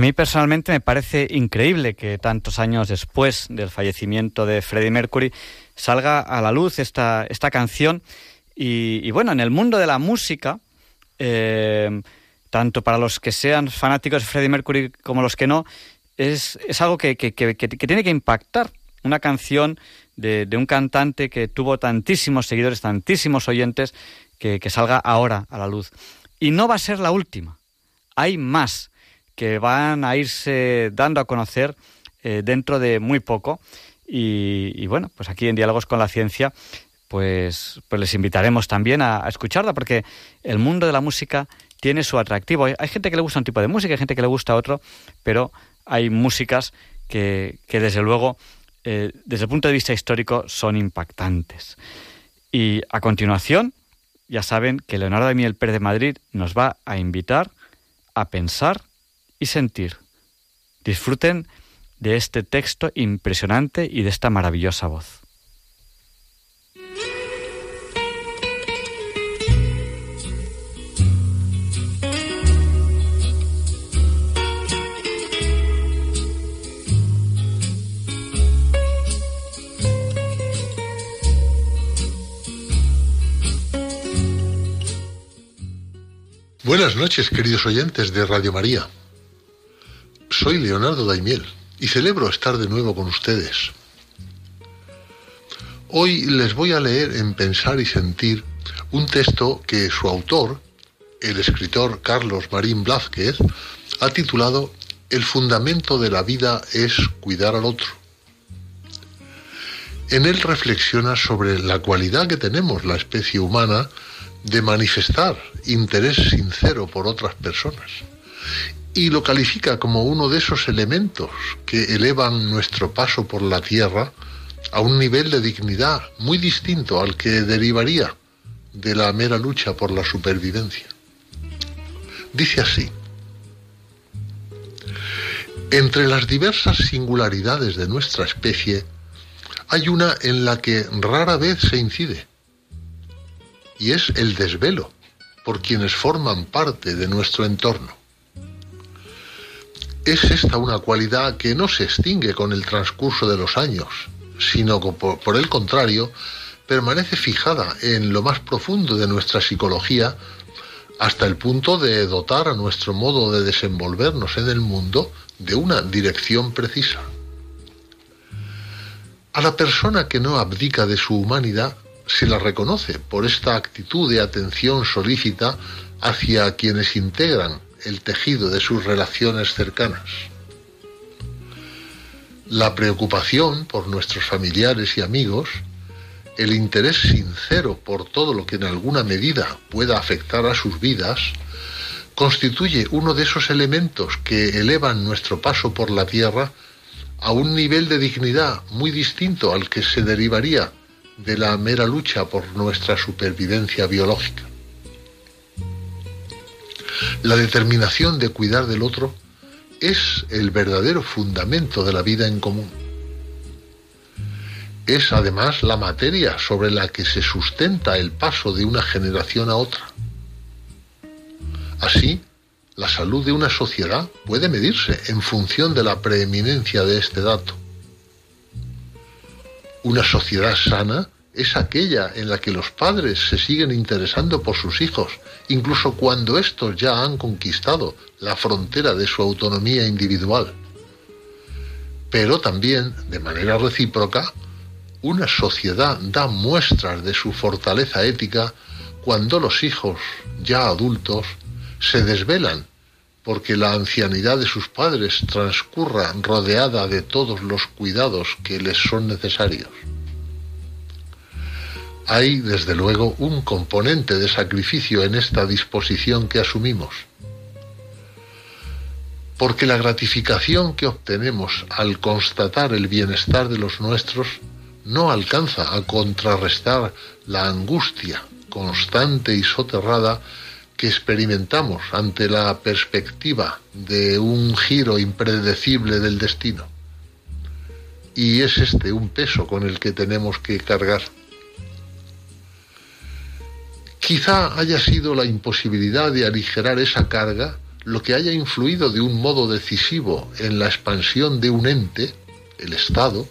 Mí personalmente me parece increíble que tantos años después del fallecimiento de Freddie Mercury salga a la luz esta, esta canción. Y, bueno, en el mundo de la música, eh, tanto para los que sean fanáticos de Freddie Mercury como los que no, es, algo que, tiene que impactar. Una canción de, un cantante que tuvo tantísimos seguidores, tantísimos oyentes, que salga ahora a la luz. Y no va a ser la última. Hay más que van a irse dando a conocer eh, dentro de muy poco. Y, bueno, pues aquí en Diálogos con la Ciencia, pues, pues les invitaremos también a, escucharla, porque el mundo de la música tiene su atractivo. Hay, gente que le gusta un tipo de música, hay gente que le gusta otro, pero hay músicas que, desde luego, eh, desde el punto de vista histórico, son impactantes. Y a continuación, ya saben que Leonardo Miel Pérez de Madrid nos va a invitar a pensar y sentir. Disfruten de este texto impresionante y de esta maravillosa voz. Buenas noches, queridos oyentes de Radio María soy Leonardo Daimiel y celebro estar de nuevo con ustedes. Hoy les voy a leer en Pensar y Sentir un texto que su autor, el escritor Carlos Marín Blázquez, ha titulado El fundamento de la vida es cuidar al otro. En él reflexiona sobre la cualidad que tenemos la especie humana de manifestar interés sincero por otras personas y lo califica como uno de esos elementos que elevan nuestro paso por la tierra a un nivel de dignidad muy distinto al que derivaría de la mera lucha por la supervivencia. Dice así, entre las diversas singularidades de nuestra especie, hay una en la que rara vez se incide, y es el desvelo por quienes forman parte de nuestro entorno. Es esta una cualidad que no se extingue con el transcurso de los años, sino que por, el contrario permanece fijada en lo más profundo de nuestra psicología hasta el punto de dotar a nuestro modo de desenvolvernos en el mundo de una dirección precisa. A la persona que no abdica de su humanidad se la reconoce por esta actitud de atención solícita hacia quienes integran el tejido de sus relaciones cercanas. La preocupación por nuestros familiares y amigos, el interés sincero por todo lo que en alguna medida pueda afectar a sus vidas, constituye uno de esos elementos que elevan nuestro paso por la tierra a un nivel de dignidad muy distinto al que se derivaría de la mera lucha por nuestra supervivencia biológica. La determinación de cuidar del otro es el verdadero fundamento de la vida en común. Es además la materia sobre la que se sustenta el paso de una generación a otra. Así, la salud de una sociedad puede medirse en función de la preeminencia de este dato. Una sociedad sana es aquella en la que los padres se siguen interesando por sus hijos, incluso cuando estos ya han conquistado la frontera de su autonomía individual. Pero también, de manera recíproca, una sociedad da muestras de su fortaleza ética cuando los hijos, ya adultos, se desvelan porque la ancianidad de sus padres transcurra rodeada de todos los cuidados que les son necesarios hay desde luego un componente de sacrificio en esta disposición que asumimos. porque la gratificación que obtenemos al constatar el bienestar de los nuestros no alcanza a contrarrestar la angustia constante y soterrada que experimentamos ante la perspectiva de un giro impredecible del destino. Y es este un peso con el que tenemos que cargar. Quizá haya sido la imposibilidad de aligerar esa carga lo que haya influido de un modo decisivo en la expansión de un ente, el Estado,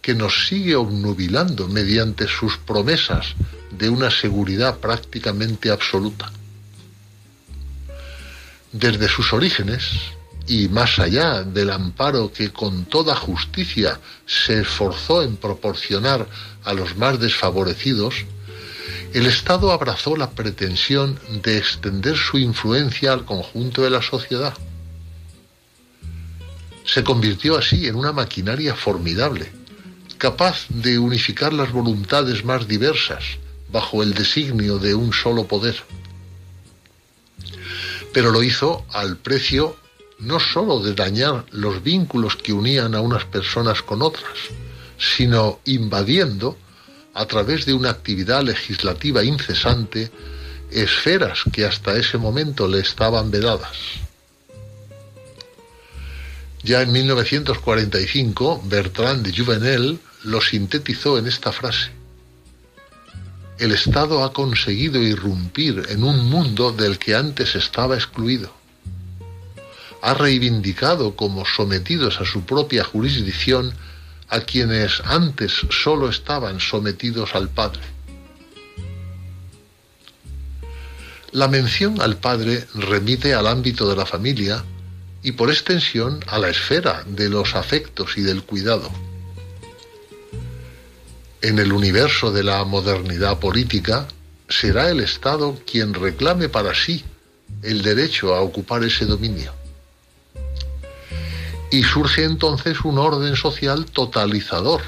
que nos sigue obnubilando mediante sus promesas de una seguridad prácticamente absoluta. Desde sus orígenes, y más allá del amparo que con toda justicia se esforzó en proporcionar a los más desfavorecidos, el Estado abrazó la pretensión de extender su influencia al conjunto de la sociedad. Se convirtió así en una maquinaria formidable, capaz de unificar las voluntades más diversas bajo el designio de un solo poder. Pero lo hizo al precio no sólo de dañar los vínculos que unían a unas personas con otras, sino invadiendo, a través de una actividad legislativa incesante, esferas que hasta ese momento le estaban vedadas. Ya en 1945, Bertrand de Juvenel lo sintetizó en esta frase. El Estado ha conseguido irrumpir en un mundo del que antes estaba excluido. Ha reivindicado como sometidos a su propia jurisdicción a quienes antes solo estaban sometidos al Padre. La mención al Padre remite al ámbito de la familia y por extensión a la esfera de los afectos y del cuidado en el universo de la modernidad política, será el Estado quien reclame para sí el derecho a ocupar ese dominio. Y surge entonces un orden social totalizador,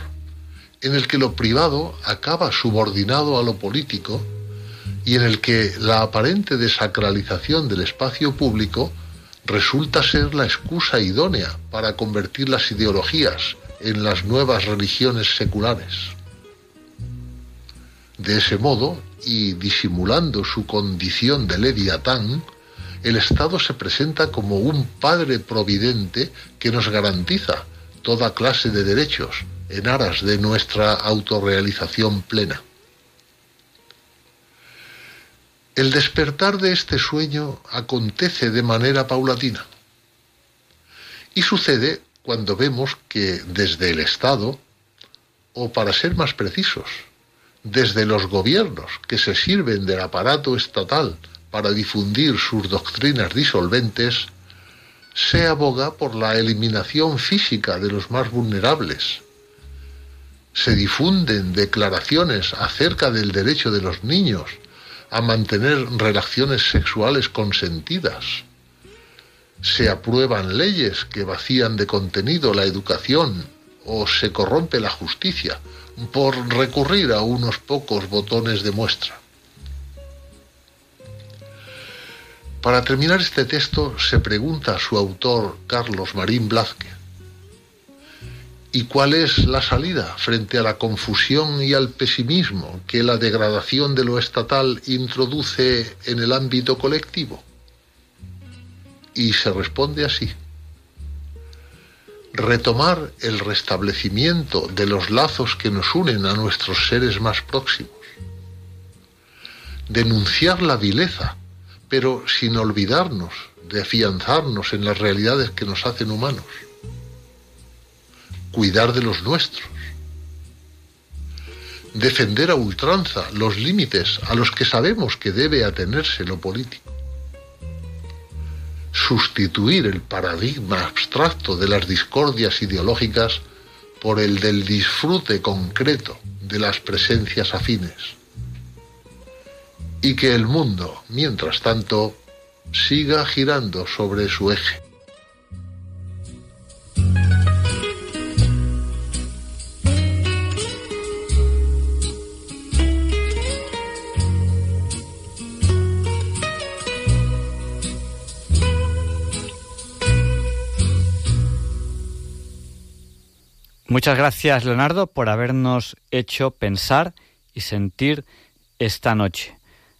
en el que lo privado acaba subordinado a lo político y en el que la aparente desacralización del espacio público resulta ser la excusa idónea para convertir las ideologías en las nuevas religiones seculares. De ese modo, y disimulando su condición de leviatán, el Estado se presenta como un padre providente que nos garantiza toda clase de derechos en aras de nuestra autorrealización plena. El despertar de este sueño acontece de manera paulatina y sucede cuando vemos que desde el Estado, o para ser más precisos, desde los gobiernos que se sirven del aparato estatal para difundir sus doctrinas disolventes, se aboga por la eliminación física de los más vulnerables. Se difunden declaraciones acerca del derecho de los niños a mantener relaciones sexuales consentidas. Se aprueban leyes que vacían de contenido la educación o se corrompe la justicia por recurrir a unos pocos botones de muestra. Para terminar este texto se pregunta a su autor Carlos Marín Blázquez, ¿y cuál es la salida frente a la confusión y al pesimismo que la degradación de lo estatal introduce en el ámbito colectivo? Y se responde así retomar el restablecimiento de los lazos que nos unen a nuestros seres más próximos, denunciar la vileza, pero sin olvidarnos de afianzarnos en las realidades que nos hacen humanos, cuidar de los nuestros, defender a ultranza los límites a los que sabemos que debe atenerse lo político. Sustituir el paradigma abstracto de las discordias ideológicas por el del disfrute concreto de las presencias afines y que el mundo, mientras tanto, siga girando sobre su eje. Muchas gracias, Leonardo, por habernos hecho pensar y sentir esta noche.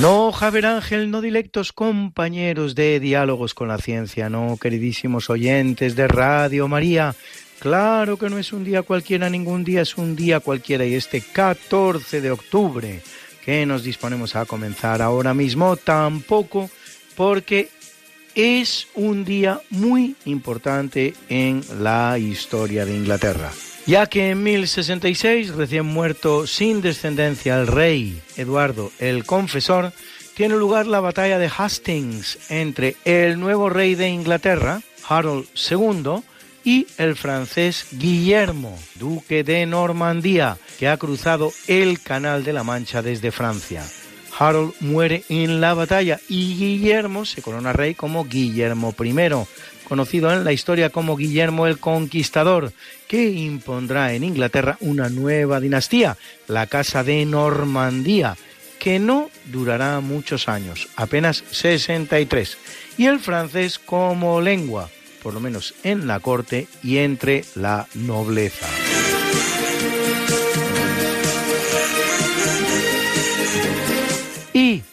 No, Javier Ángel, no directos compañeros de Diálogos con la Ciencia, no, queridísimos oyentes de Radio María. Claro que no es un día cualquiera, ningún día es un día cualquiera y este 14 de octubre que nos disponemos a comenzar ahora mismo tampoco porque es un día muy importante en la historia de Inglaterra ya que en 1066, recién muerto sin descendencia el rey Eduardo el Confesor, tiene lugar la batalla de Hastings entre el nuevo rey de Inglaterra, Harold II, y el francés Guillermo, duque de Normandía, que ha cruzado el Canal de la Mancha desde Francia. Harold muere en la batalla y Guillermo se corona rey como Guillermo I, conocido en la historia como Guillermo el Conquistador, que impondrá en Inglaterra una nueva dinastía, la Casa de Normandía, que no durará muchos años, apenas 63, y el francés como lengua, por lo menos en la corte y entre la nobleza.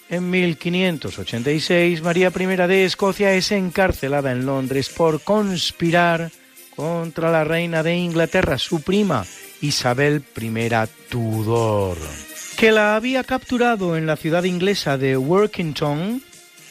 En 1586 María I de Escocia es encarcelada en Londres por conspirar contra la reina de Inglaterra, su prima, Isabel I Tudor, que la había capturado en la ciudad inglesa de Workington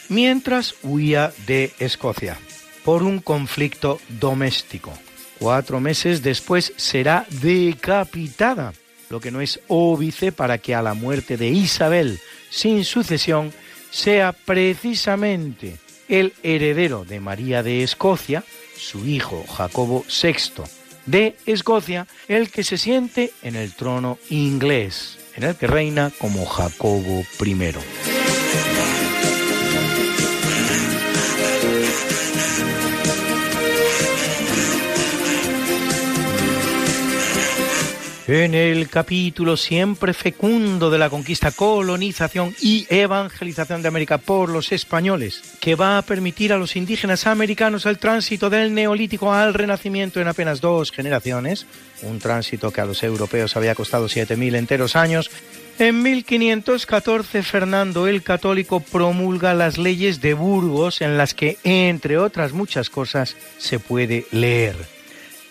mientras huía de Escocia por un conflicto doméstico. Cuatro meses después será decapitada, lo que no es óbice para que a la muerte de Isabel sin sucesión sea precisamente el heredero de María de Escocia, su hijo Jacobo VI de Escocia, el que se siente en el trono inglés, en el que reina como Jacobo I. En el capítulo siempre fecundo de la conquista, colonización y evangelización de América por los españoles, que va a permitir a los indígenas americanos el tránsito del neolítico al renacimiento en apenas dos generaciones, un tránsito que a los europeos había costado 7.000 enteros años, en 1514 Fernando el Católico promulga las leyes de Burgos en las que, entre otras muchas cosas, se puede leer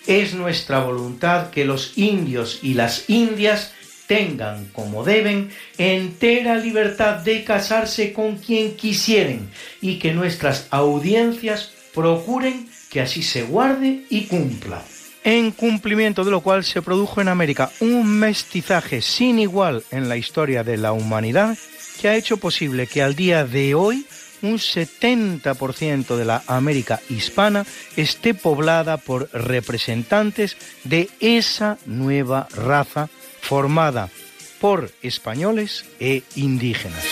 es nuestra voluntad que los indios y las indias tengan, como deben, entera libertad de casarse con quien quisieren y que nuestras audiencias procuren que así se guarde y cumpla. En cumplimiento de lo cual se produjo en América un mestizaje sin igual en la historia de la humanidad que ha hecho posible que al día de hoy un 70% de la América hispana esté poblada por representantes de esa nueva raza formada por españoles e indígenas.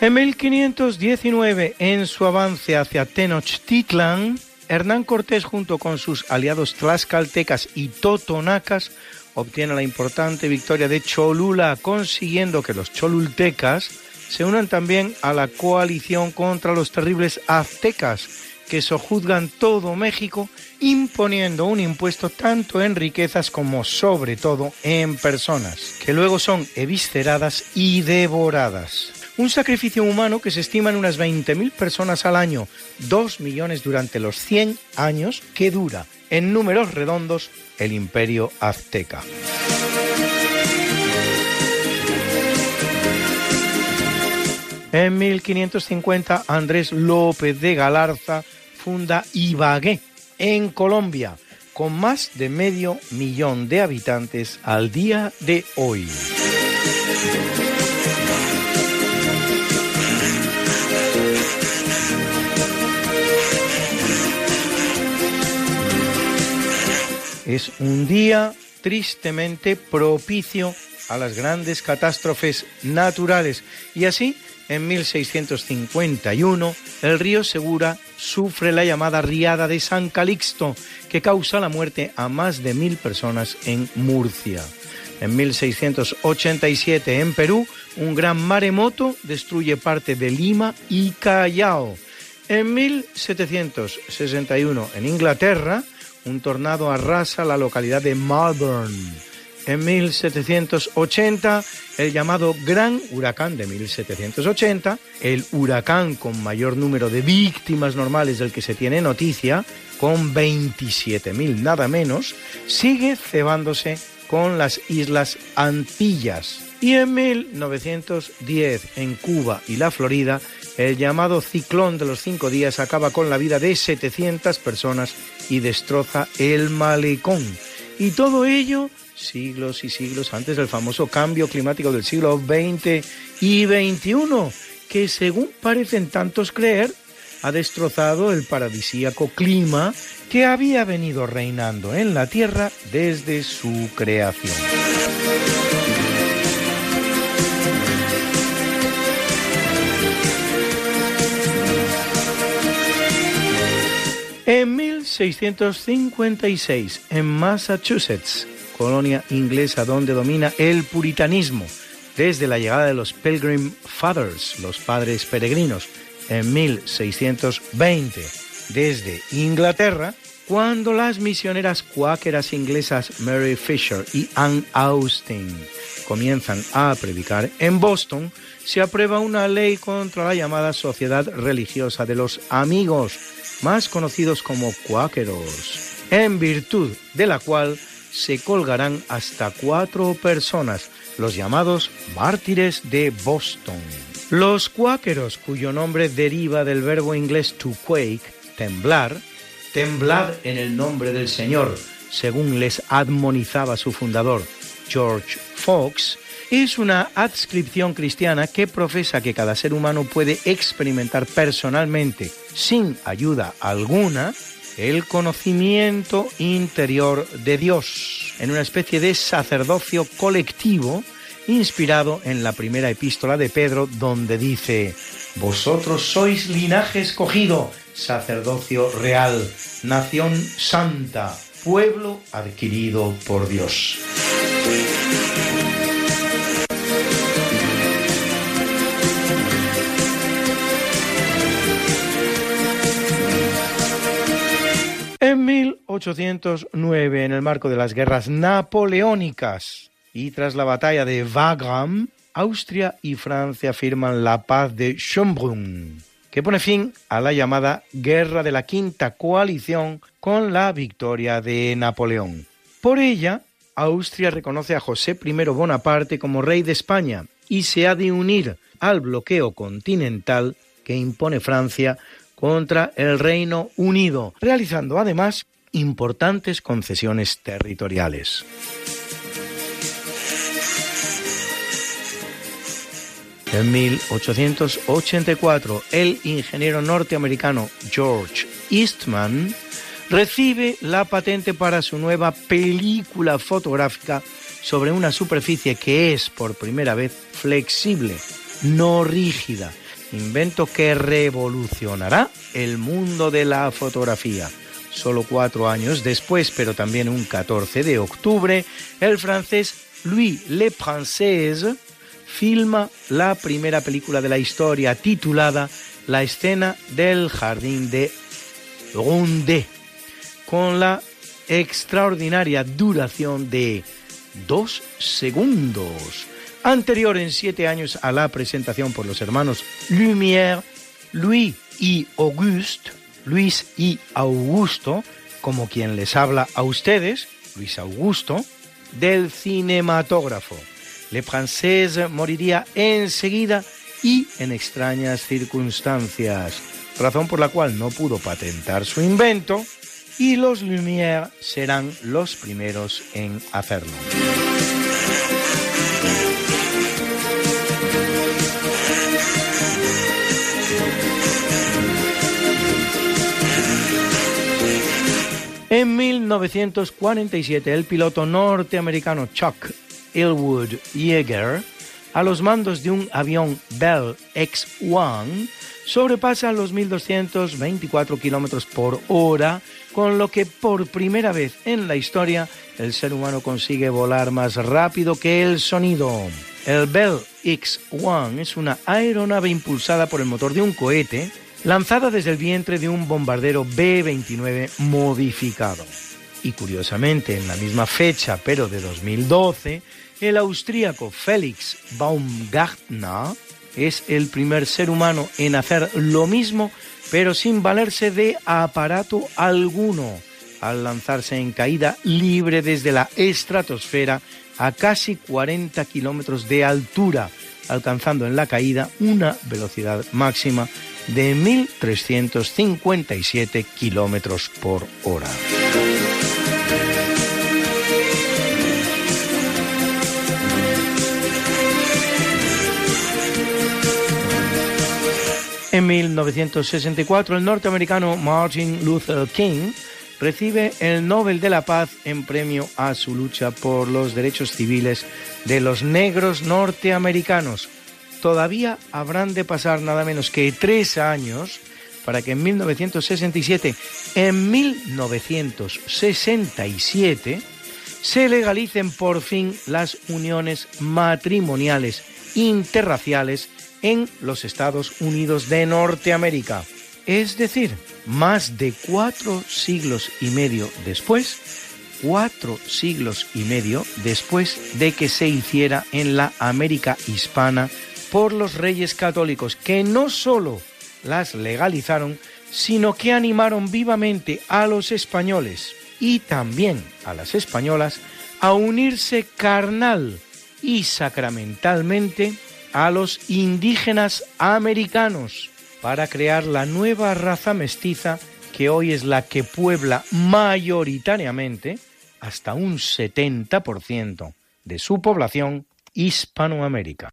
En 1519, en su avance hacia Tenochtitlan, Hernán Cortés junto con sus aliados tlaxcaltecas y totonacas obtiene la importante victoria de Cholula, consiguiendo que los cholultecas se unan también a la coalición contra los terribles aztecas, que sojuzgan todo México, imponiendo un impuesto tanto en riquezas como sobre todo en personas, que luego son evisceradas y devoradas. Un sacrificio humano que se estima en unas 20.000 personas al año, 2 millones durante los 100 años que dura, en números redondos, el imperio azteca. En 1550, Andrés López de Galarza funda Ibagué, en Colombia, con más de medio millón de habitantes al día de hoy. Es un día tristemente propicio a las grandes catástrofes naturales y así en 1651 el río Segura sufre la llamada riada de San Calixto que causa la muerte a más de mil personas en Murcia. En 1687 en Perú un gran maremoto destruye parte de Lima y Callao. En 1761 en Inglaterra un tornado arrasa la localidad de Malvern. En 1780, el llamado Gran Huracán de 1780, el huracán con mayor número de víctimas normales del que se tiene noticia, con 27.000 nada menos, sigue cebándose con las Islas Antillas. Y en 1910, en Cuba y la Florida, el llamado ciclón de los cinco días acaba con la vida de 700 personas y destroza el malecón. Y todo ello siglos y siglos antes del famoso cambio climático del siglo XX y XXI, que según parecen tantos creer, ha destrozado el paradisíaco clima que había venido reinando en la Tierra desde su creación. En 1656, en Massachusetts, colonia inglesa donde domina el puritanismo, desde la llegada de los Pilgrim Fathers, los padres peregrinos, en 1620, desde Inglaterra, cuando las misioneras cuáqueras inglesas Mary Fisher y Anne Austin comienzan a predicar en Boston, se aprueba una ley contra la llamada Sociedad Religiosa de los Amigos, más conocidos como cuáqueros, en virtud de la cual se colgarán hasta cuatro personas, los llamados mártires de Boston. Los cuáqueros, cuyo nombre deriva del verbo inglés to quake, temblar, temblad en el nombre del Señor, según les admonizaba su fundador, George Fox, es una adscripción cristiana que profesa que cada ser humano puede experimentar personalmente, sin ayuda alguna, el conocimiento interior de Dios, en una especie de sacerdocio colectivo inspirado en la primera epístola de Pedro, donde dice, Vosotros sois linaje escogido, sacerdocio real, nación santa, pueblo adquirido por Dios. En 1809, en el marco de las guerras napoleónicas y tras la batalla de Wagram, Austria y Francia firman la paz de Schönbrunn, que pone fin a la llamada Guerra de la Quinta Coalición con la victoria de Napoleón. Por ella, Austria reconoce a José I Bonaparte como rey de España y se ha de unir al bloqueo continental que impone Francia contra el Reino Unido, realizando además importantes concesiones territoriales. En 1884, el ingeniero norteamericano George Eastman recibe la patente para su nueva película fotográfica sobre una superficie que es por primera vez flexible, no rígida, invento que revolucionará el mundo de la fotografía. Solo cuatro años después, pero también un 14 de octubre, el francés Louis Le Française filma la primera película de la historia titulada La escena del jardín de Rondet, con la extraordinaria duración de dos segundos anterior en siete años a la presentación por los hermanos Lumière, Louis y Auguste, Luis y Augusto, como quien les habla a ustedes, Luis Augusto, del cinematógrafo. Le Française moriría enseguida y en extrañas circunstancias, razón por la cual no pudo patentar su invento y los Lumière serán los primeros en hacerlo. En 1947, el piloto norteamericano Chuck Elwood Yeager, a los mandos de un avión Bell X-1, sobrepasa los 1.224 kilómetros por hora, con lo que por primera vez en la historia el ser humano consigue volar más rápido que el sonido. El Bell X-1 es una aeronave impulsada por el motor de un cohete lanzada desde el vientre de un bombardero B-29 modificado. Y curiosamente, en la misma fecha, pero de 2012, el austríaco Felix Baumgartner es el primer ser humano en hacer lo mismo, pero sin valerse de aparato alguno, al lanzarse en caída libre desde la estratosfera a casi 40 kilómetros de altura, alcanzando en la caída una velocidad máxima de 1.357 kilómetros por hora. En 1964, el norteamericano Martin Luther King recibe el Nobel de la Paz en premio a su lucha por los derechos civiles de los negros norteamericanos, todavía habrán de pasar nada menos que tres años para que en 1967, en 1967, se legalicen por fin las uniones matrimoniales interraciales en los Estados Unidos de Norteamérica. Es decir, más de cuatro siglos y medio después, cuatro siglos y medio después de que se hiciera en la América hispana por los reyes católicos, que no sólo las legalizaron, sino que animaron vivamente a los españoles y también a las españolas a unirse carnal y sacramentalmente a los indígenas americanos para crear la nueva raza mestiza que hoy es la que puebla mayoritariamente hasta un 70% de su población Hispanoamérica.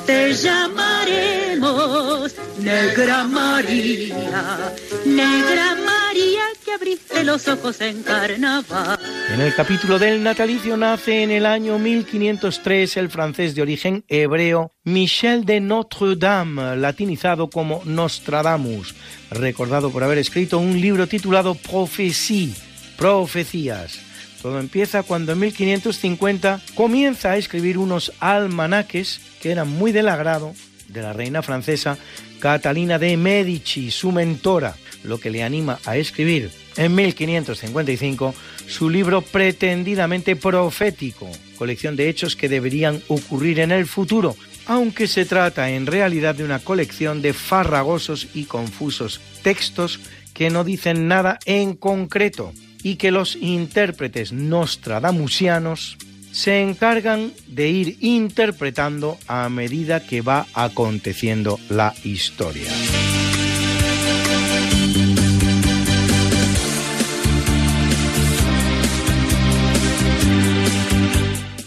Te llamaremos Negra María, Negra María que abriste los ojos en carnaval. En el capítulo del natalicio nace en el año 1503 el francés de origen hebreo Michel de Notre Dame, latinizado como Nostradamus, recordado por haber escrito un libro titulado Prophétie, Profecías todo empieza cuando en 1550 comienza a escribir unos almanaques que eran muy del agrado de la reina francesa Catalina de Medici, su mentora, lo que le anima a escribir en 1555 su libro pretendidamente profético, colección de hechos que deberían ocurrir en el futuro, aunque se trata en realidad de una colección de farragosos y confusos textos que no dicen nada en concreto y que los intérpretes nostradamusianos se encargan de ir interpretando a medida que va aconteciendo la historia.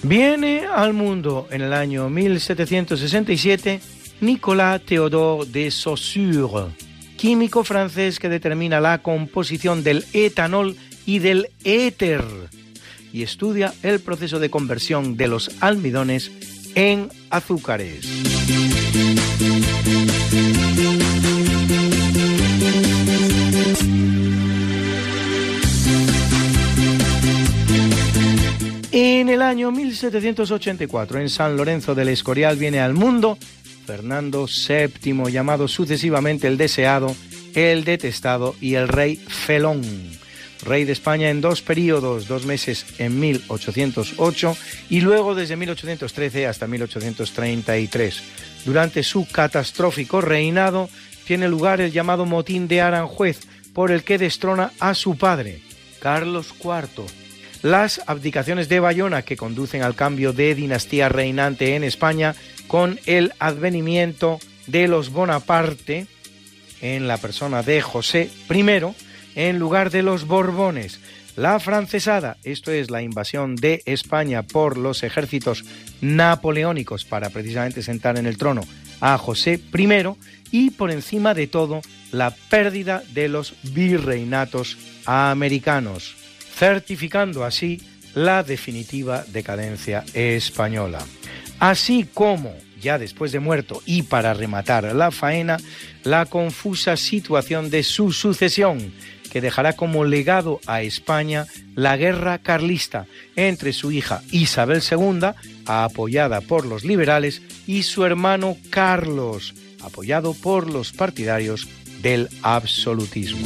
Viene al mundo en el año 1767 Nicolas Théodore de Saussure, químico francés que determina la composición del etanol y del éter y estudia el proceso de conversión de los almidones en azúcares. En el año 1784, en San Lorenzo del Escorial, viene al mundo Fernando VII, llamado sucesivamente el deseado el detestado y el rey Felón, rey de España en dos periodos, dos meses en 1808 y luego desde 1813 hasta 1833. Durante su catastrófico reinado tiene lugar el llamado motín de Aranjuez, por el que destrona a su padre, Carlos IV. Las abdicaciones de Bayona que conducen al cambio de dinastía reinante en España con el advenimiento de los Bonaparte en la persona de José I en lugar de los Borbones. La francesada, esto es la invasión de España por los ejércitos napoleónicos para precisamente sentar en el trono a José I y por encima de todo la pérdida de los virreinatos americanos, certificando así la definitiva decadencia española. Así como, ya después de muerto y para rematar la faena, la confusa situación de su sucesión, que dejará como legado a España la guerra carlista entre su hija Isabel II, apoyada por los liberales, y su hermano Carlos, apoyado por los partidarios del absolutismo.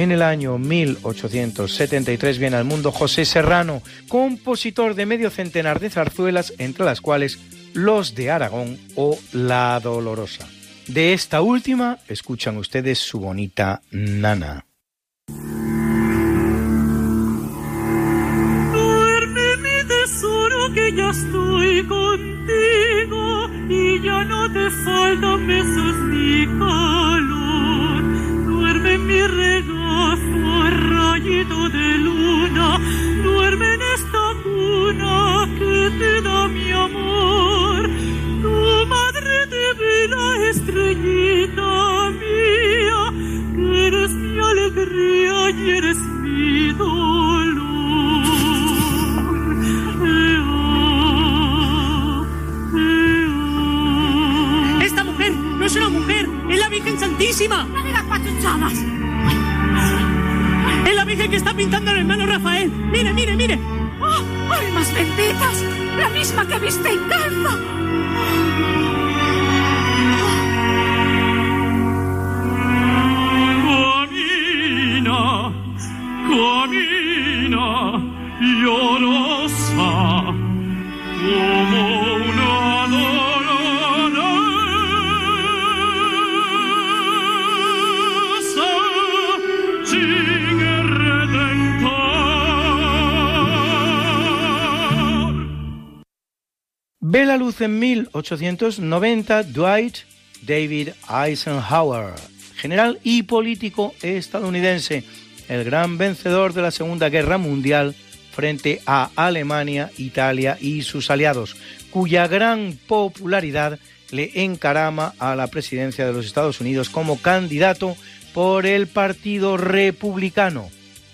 En el año 1873 viene al mundo José Serrano, compositor de medio centenar de zarzuelas, entre las cuales Los de Aragón o La Dolorosa. De esta última escuchan ustedes su bonita Nana. Duerme mi tesoro que ya estoy contigo y ya no te faltan besos ni calor. Mi regazo, rayito de luna, duerme en esta cuna que te da mi amor. Tu madre la estrellita mía, que eres mi alegría y eres mi dolor. Esta mujer no es una mujer, es la Virgen Santísima. ¡La de las pachuchadas! Es la Virgen que está pintando el hermano Rafael. Mire, mire, mire. ¡Oh, ¡Almas benditas! ¡La misma que viste en calza! Camina, camina, llorosa, como Ve la luz en 1890 Dwight David Eisenhower, general y político estadounidense, el gran vencedor de la Segunda Guerra Mundial frente a Alemania, Italia y sus aliados, cuya gran popularidad le encarama a la presidencia de los Estados Unidos como candidato por el Partido Republicano,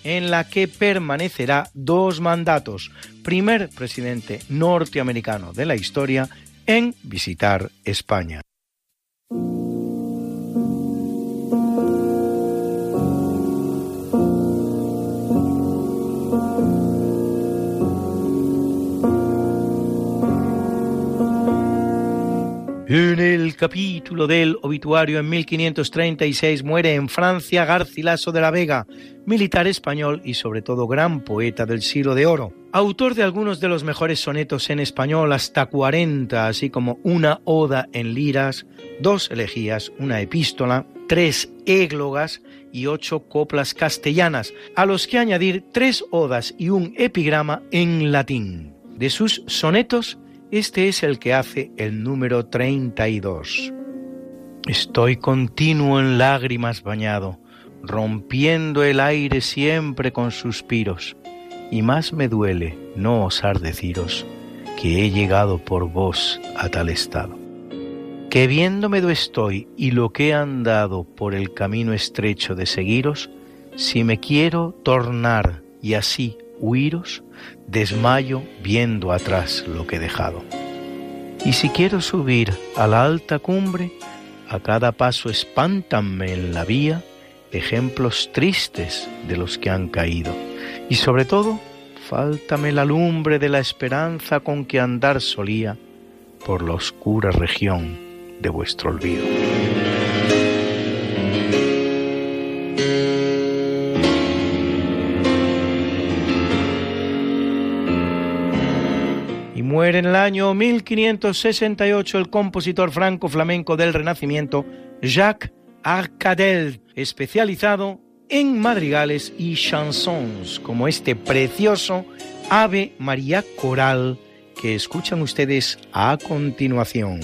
en la que permanecerá dos mandatos, primer presidente norteamericano de la historia en visitar España. En el capítulo del obituario en 1536 muere en Francia Garcilaso de la Vega, militar español y sobre todo gran poeta del siglo de oro. Autor de algunos de los mejores sonetos en español, hasta 40, así como una oda en liras, dos elegías, una epístola, tres églogas y ocho coplas castellanas, a los que añadir tres odas y un epigrama en latín. De sus sonetos, este es el que hace el número 32. Estoy continuo en lágrimas bañado, rompiendo el aire siempre con suspiros, y más me duele no osar deciros que he llegado por vos a tal estado. Que viéndome do estoy y lo que he andado por el camino estrecho de seguiros, si me quiero tornar y así huiros, desmayo viendo atrás lo que he dejado. Y si quiero subir a la alta cumbre, a cada paso espántanme en la vía ejemplos tristes de los que han caído. Y sobre todo, Fáltame la lumbre de la esperanza con que andar solía por la oscura región de vuestro olvido. En el año 1568 el compositor franco-flamenco del Renacimiento, Jacques Arcadel, especializado en madrigales y chansons, como este precioso Ave María Coral que escuchan ustedes a continuación.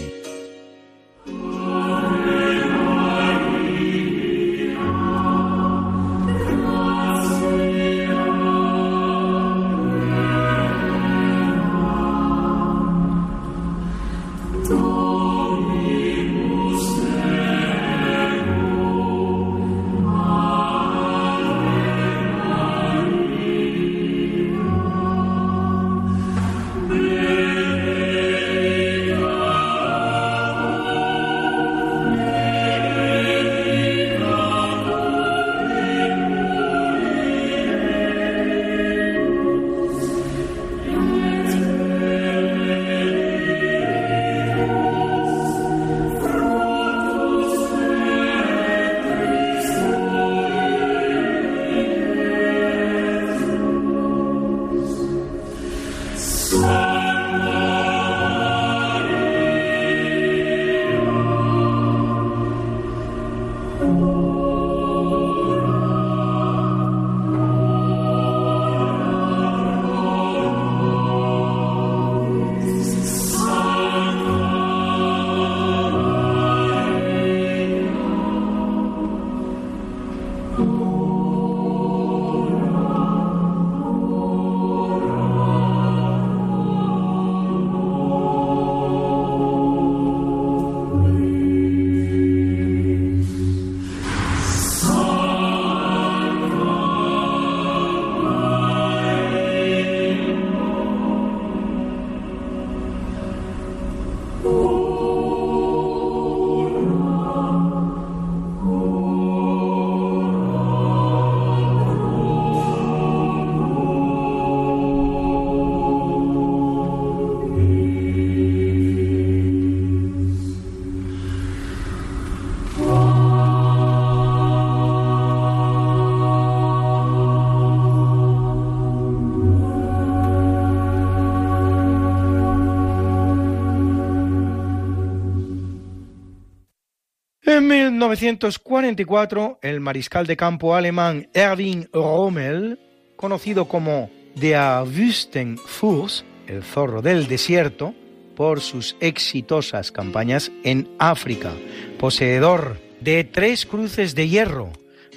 1944, el mariscal de campo alemán Erwin Rommel, conocido como Der Wüstenfuchs, el zorro del desierto, por sus exitosas campañas en África, poseedor de tres cruces de hierro,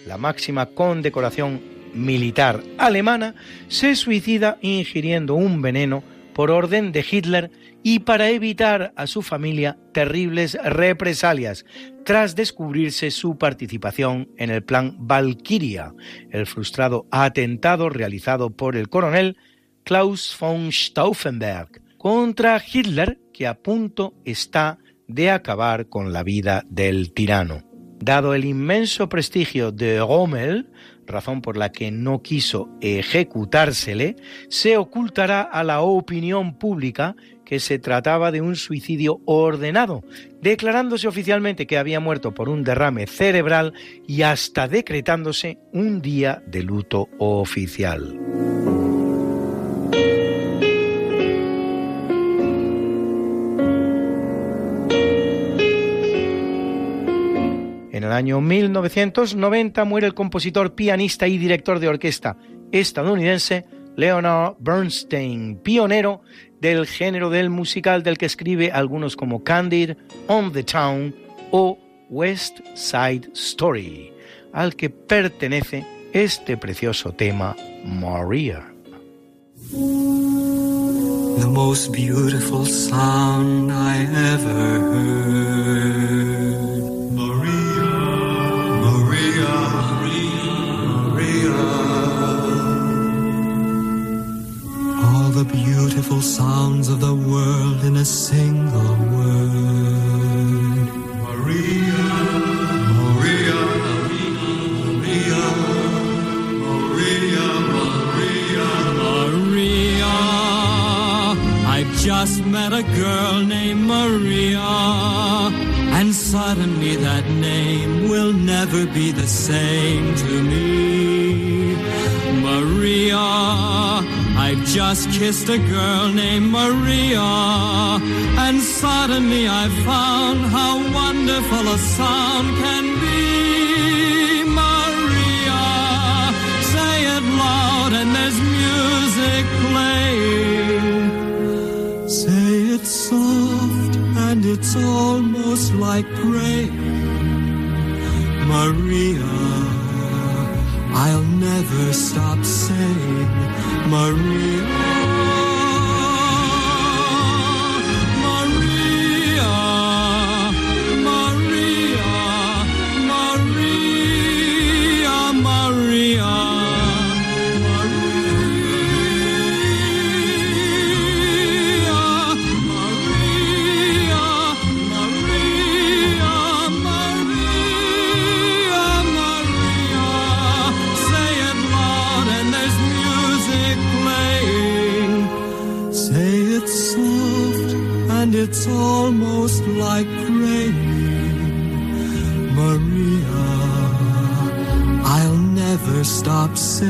la máxima condecoración militar alemana, se suicida ingiriendo un veneno por orden de Hitler y para evitar a su familia terribles represalias tras descubrirse su participación en el plan Valkyria, el frustrado atentado realizado por el coronel Klaus von Stauffenberg contra Hitler que a punto está de acabar con la vida del tirano. Dado el inmenso prestigio de Rommel, razón por la que no quiso ejecutársele, se ocultará a la opinión pública que se trataba de un suicidio ordenado, declarándose oficialmente que había muerto por un derrame cerebral y hasta decretándose un día de luto oficial. En el año 1990 muere el compositor, pianista y director de orquesta estadounidense Leonard Bernstein, pionero del género del musical del que escribe algunos como Candid, On the Town o West Side Story, al que pertenece este precioso tema Maria. The most beautiful sound I ever heard. The beautiful sounds of the world in a single word. Maria, Maria, Maria, Maria, Maria, Maria. I've just met a girl named Maria, and suddenly that name will never be the same to me. Maria, I've just kissed a girl named Maria, and suddenly I found how wonderful a sound can be. Maria, say it loud, and there's music playing. Say it soft, and it's almost like praying. Maria, I'll never stop saying, Maria. आपसे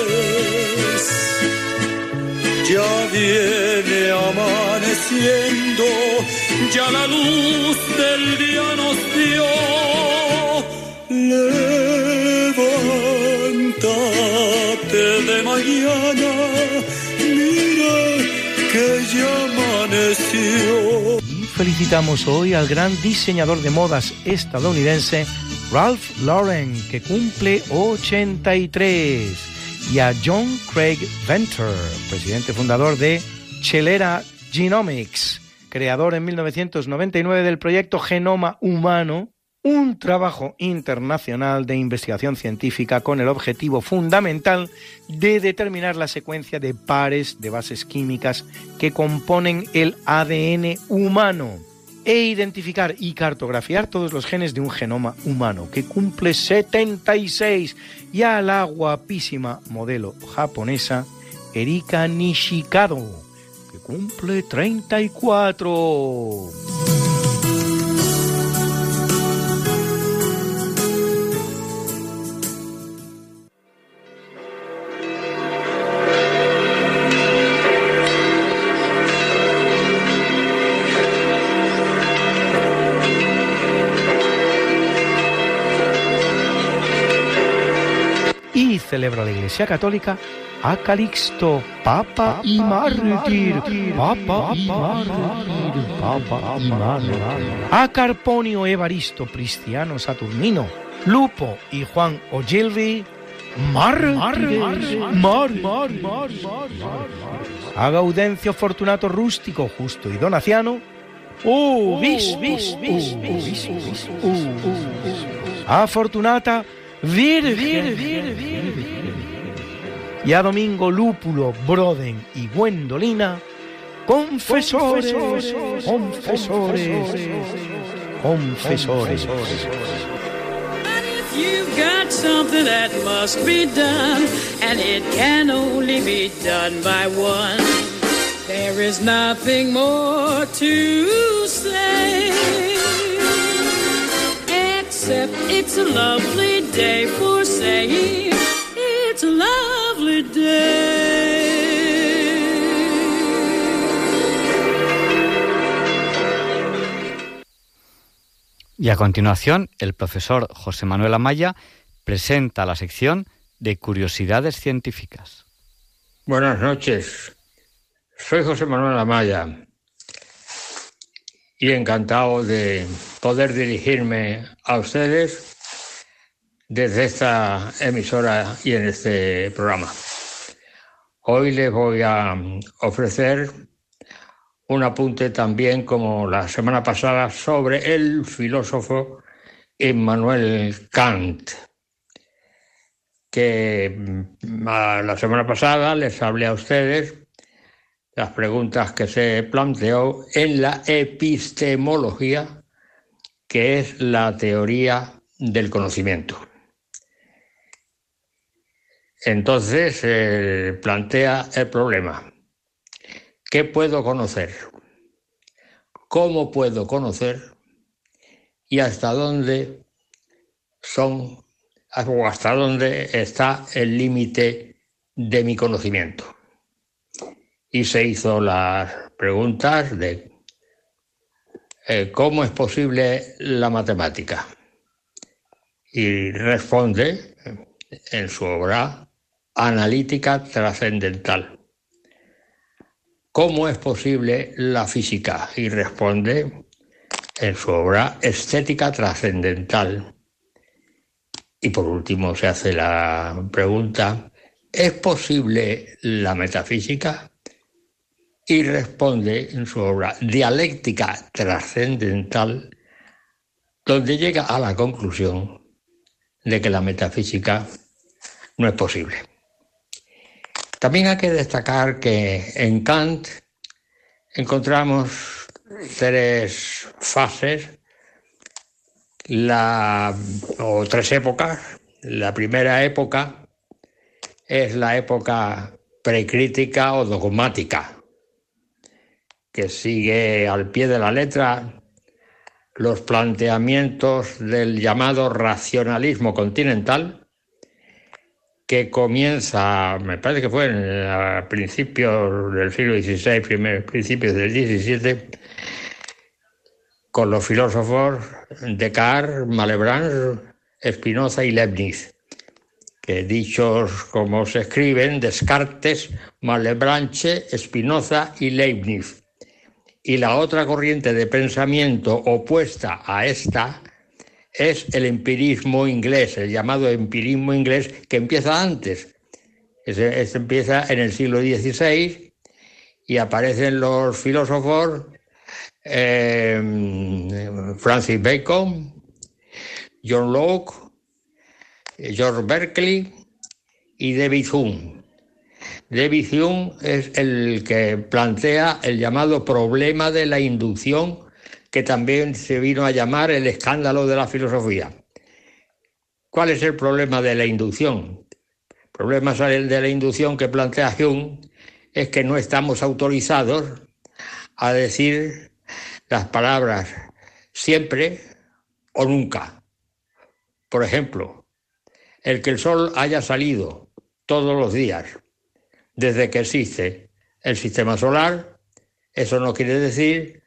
Ya viene amaneciendo, ya la luz del día nos dio. Levántate de mañana, mira que ya amaneció. Felicitamos hoy al gran diseñador de modas estadounidense Ralph Lauren, que cumple 83, y a John Craig Venter, presidente fundador de Chelera Genomics, creador en 1999 del proyecto Genoma Humano, un trabajo internacional de investigación científica con el objetivo fundamental de determinar la secuencia de pares de bases químicas que componen el ADN humano e identificar y cartografiar todos los genes de un genoma humano que cumple 76 y a la guapísima modelo japonesa Erika Nishikado que cumple 34. Celebra la Iglesia Católica a Calixto, Papa y Mártir, Papa y Mártir, Papa y Mártir, a Carponio Evaristo, Cristiano Saturnino, Lupo y Juan Ogilvy, Mártires, Mártires, a Gaudencio Fortunato Rústico, Justo y Donaciano, Uh, bis, uh. a Fortunata Virgen, y a Domingo Lúpulo, Broden y Gwendolina, confesores, confesores, confesores. You've got something that must be done, and it can only be done by one. There is nothing more to say. Except it's a lovely day for saying it's a lovely day. Y a continuación, el profesor José Manuel Amaya presenta la sección de curiosidades científicas. Buenas noches. Soy José Manuel Amaya y encantado de poder dirigirme a ustedes desde esta emisora y en este programa. Hoy les voy a ofrecer un apunte también como la semana pasada sobre el filósofo Immanuel Kant, que mm, la semana pasada les hablé a ustedes las preguntas que se planteó en la epistemología, que es la teoría del conocimiento. Entonces plantea el problema. ¿Qué puedo conocer? ¿Cómo puedo conocer? ¿Y hasta dónde son, hasta dónde está el límite de mi conocimiento? Y se hizo las preguntas de eh, cómo es posible la matemática. Y responde en su obra Analítica Trascendental. ¿Cómo es posible la física? Y responde en su obra Estética Trascendental. Y por último se hace la pregunta, ¿es posible la metafísica? Y responde en su obra Dialéctica Trascendental, donde llega a la conclusión de que la metafísica no es posible. También hay que destacar que en Kant encontramos tres fases la, o tres épocas. La primera época es la época precrítica o dogmática, que sigue al pie de la letra los planteamientos del llamado racionalismo continental, que comienza, me parece que fue a principios del siglo XVI, primeros principios del XVII, con los filósofos Descartes, Malebranche, Spinoza y Leibniz, que dichos como se escriben, Descartes, Malebranche, Spinoza y Leibniz y la otra corriente de pensamiento opuesta a esta es el empirismo inglés, el llamado empirismo inglés, que empieza antes. Este empieza en el siglo XVI y aparecen los filósofos eh, Francis Bacon, John Locke, George Berkeley y David Hume. David Hume es el que plantea el llamado problema de la inducción, que también se vino a llamar el escándalo de la filosofía. ¿Cuál es el problema de la inducción? El problema de la inducción que plantea Hume es que no estamos autorizados a decir las palabras siempre o nunca. Por ejemplo, el que el sol haya salido todos los días desde que existe el sistema solar, eso no quiere decir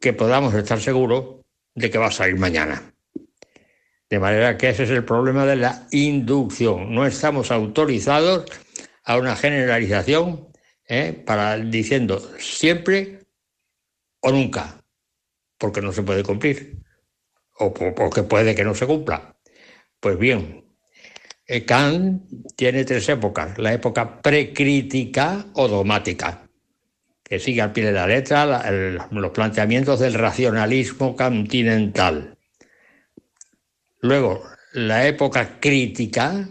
que podamos estar seguros de que va a salir mañana. De manera que ese es el problema de la inducción. No estamos autorizados a una generalización ¿eh? para diciendo siempre o nunca, porque no se puede cumplir, o porque puede que no se cumpla. Pues bien, Kant tiene tres épocas, la época precrítica o dogmática, que sigue al pie de la letra los planteamientos del racionalismo continental. Luego, la época crítica,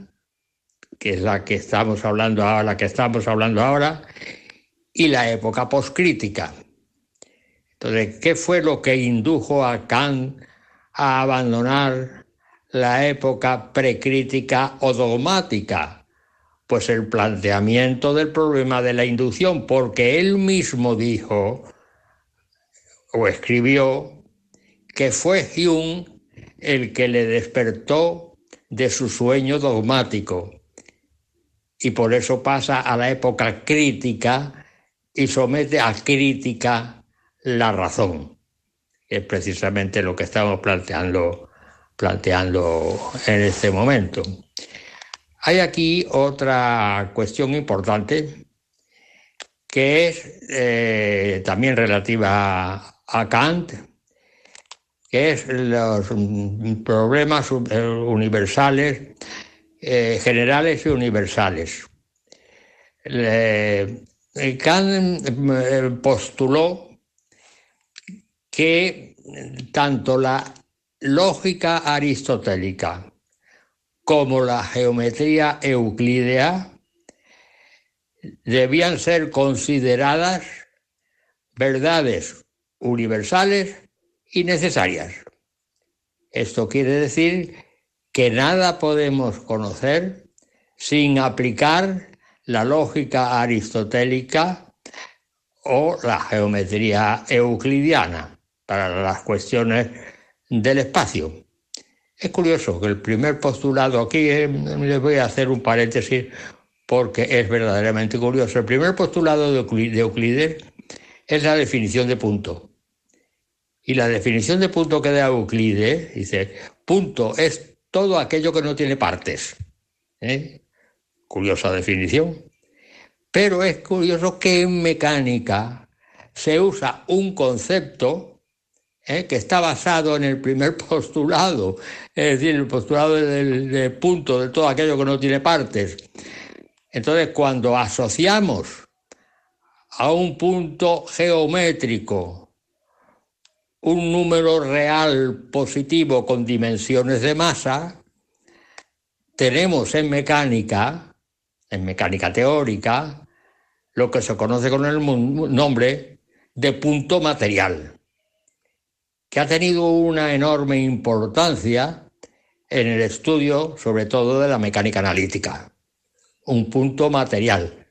que es la que estamos hablando ahora, la que estamos hablando ahora, y la época poscrítica. Entonces, ¿qué fue lo que indujo a Kant a abandonar la época precrítica o dogmática? Pues el planteamiento del problema de la inducción, porque él mismo dijo o escribió que fue Hume el que le despertó de su sueño dogmático. Y por eso pasa a la época crítica y somete a crítica la razón. Es precisamente lo que estamos planteando, planteando en este momento. Hay aquí otra cuestión importante que es eh, también relativa a Kant, que es los problemas eh, universales, eh, generales y universales. Kant postuló que tanto la lógica aristotélica como la geometría euclídea debían ser consideradas verdades universales y necesarias. Esto quiere decir que nada podemos conocer sin aplicar la lógica aristotélica o la geometría euclidiana para las cuestiones del espacio. Es curioso que el primer postulado, aquí eh, les voy a hacer un paréntesis porque es verdaderamente curioso. El primer postulado de Euclides es la definición de punto. Y la definición de punto que da Euclides dice, punto es todo aquello que no tiene partes. ¿eh? Curiosa definición. Pero es curioso que en mecánica se usa un concepto ¿eh? que está basado en el primer <laughs> postulado, es decir, el postulado del, punto de todo aquello que no tiene partes. Entonces, cuando asociamos a un punto geométrico un número real positivo con dimensiones de masa, tenemos en mecánica, en mecánica teórica, lo que se conoce con el nombre de punto material que ha tenido una enorme importancia en el estudio, sobre todo de la mecánica analítica. Un punto material.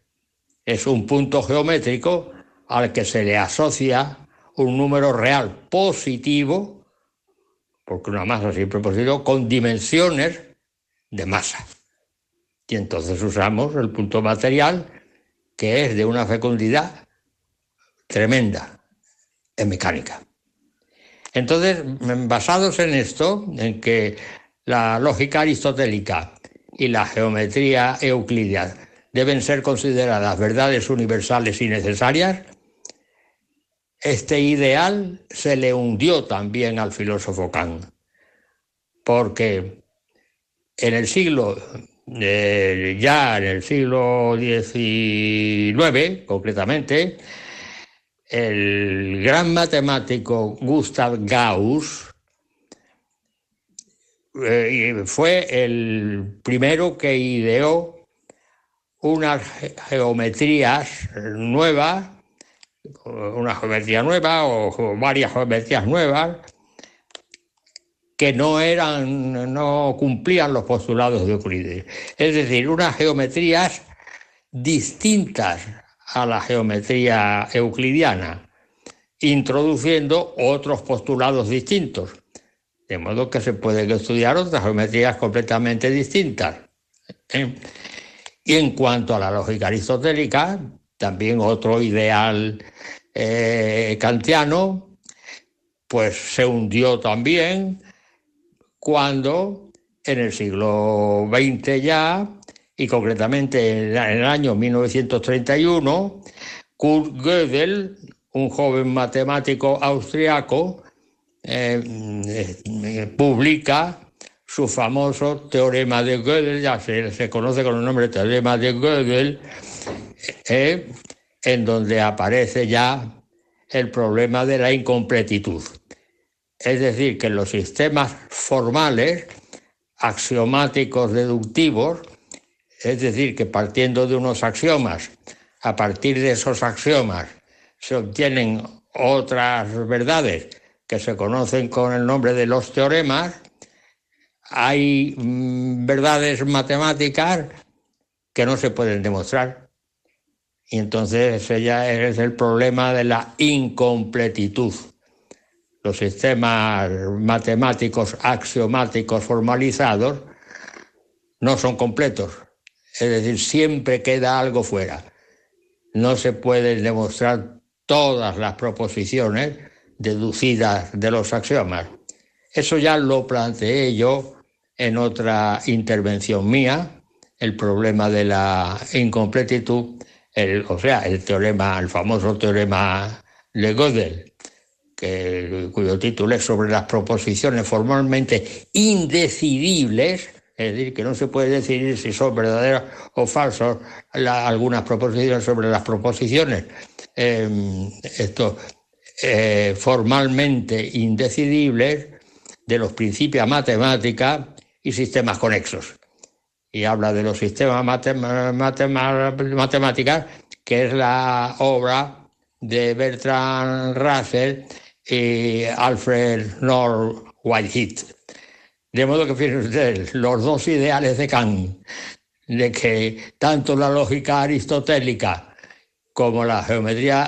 Es un punto geométrico al que se le asocia un número real positivo, porque una masa siempre es positivo, con dimensiones de masa. Y entonces usamos el punto material, que es de una fecundidad tremenda en mecánica. Entonces, basados en esto, en que la lógica aristotélica y la geometría euclidia deben ser consideradas verdades universales y necesarias, este ideal se le hundió también al filósofo Kant, porque en el siglo, eh, ya en el siglo XIX concretamente, el gran matemático Gustav Gauss eh, fue el primero que ideó unas geometrías nuevas, una geometría nueva o varias geometrías nuevas que no eran, no cumplían los postulados de Euclides. Es decir, unas geometrías distintas a la geometría euclidiana, introduciendo otros postulados distintos, de modo que se pueden estudiar otras geometrías completamente distintas. Y en cuanto a la lógica aristotélica, también otro ideal eh, kantiano, pues se hundió también cuando en el siglo XX ya y concretamente en el año 1931, Kurt Gödel, un joven matemático austriaco, eh, eh, publica su famoso teorema de Gödel, ya se, conoce con el nombre de teorema de Gödel, eh, en donde aparece ya el problema de la incompletitud. Es decir, que los sistemas formales, axiomáticos deductivos, es decir, que partiendo de unos axiomas, a partir de esos axiomas se obtienen otras verdades que se conocen con el nombre de los teoremas, hay mm, verdades matemáticas que no se pueden demostrar. Y entonces ese ya es el problema de la incompletitud. los sistemas matemáticos axiomáticos formalizados no son completos. Es decir, siempre queda algo fuera. No se pueden demostrar todas las proposiciones deducidas de los axiomas. Eso ya lo planteé yo en otra intervención mía, el problema de la incompletitud, o sea, el teorema, el famoso teorema de Gödel, cuyo título es sobre las proposiciones formalmente indecidibles, es decir, que no se puede decidir si son verdaderas o falsas algunas proposiciones sobre las proposiciones. Em, esto, eh, formalmente indecidibles de los principios matemáticos y sistemas conexos. Y habla de los sistemas matemáticos, que es la obra de Bertrand Russell y Alfred North Whitehead. De modo que fíjense ustedes, los dos ideales de Kant, de que tanto la lógica aristotélica como la geometría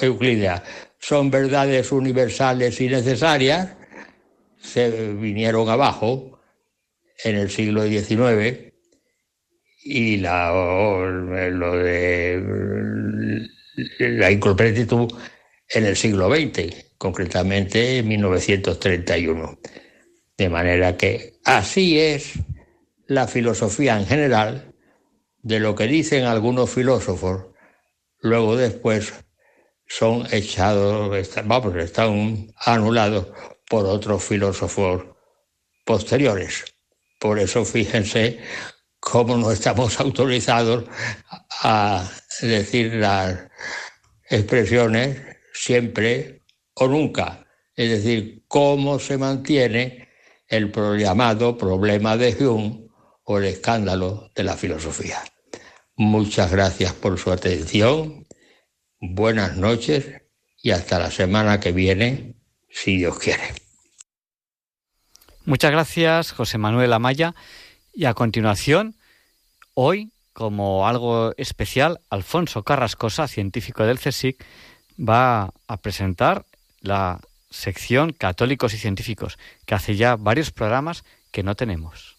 euclidea son verdades universales y necesarias, se vinieron abajo en el siglo XIX y la, lo de la incompletitud en el siglo XX, concretamente en 1931. De manera que así es la filosofía en general de lo que dicen algunos filósofos, luego después son echados, vamos, están anulados por otros filósofos posteriores. Por eso fíjense cómo no estamos <laughs> autorizados a decir las expresiones siempre o nunca. Es decir, cómo se mantiene el llamado problema de Hume o el escándalo de la filosofía. Muchas gracias por su atención, buenas noches y hasta la semana que viene, si Dios quiere. Muchas gracias, José Manuel Amaya. Y a continuación, hoy, como algo especial, Alfonso Carrascosa, científico del CSIC, va a presentar la sección Católicos y Científicos, que hace ya varios programas que no tenemos.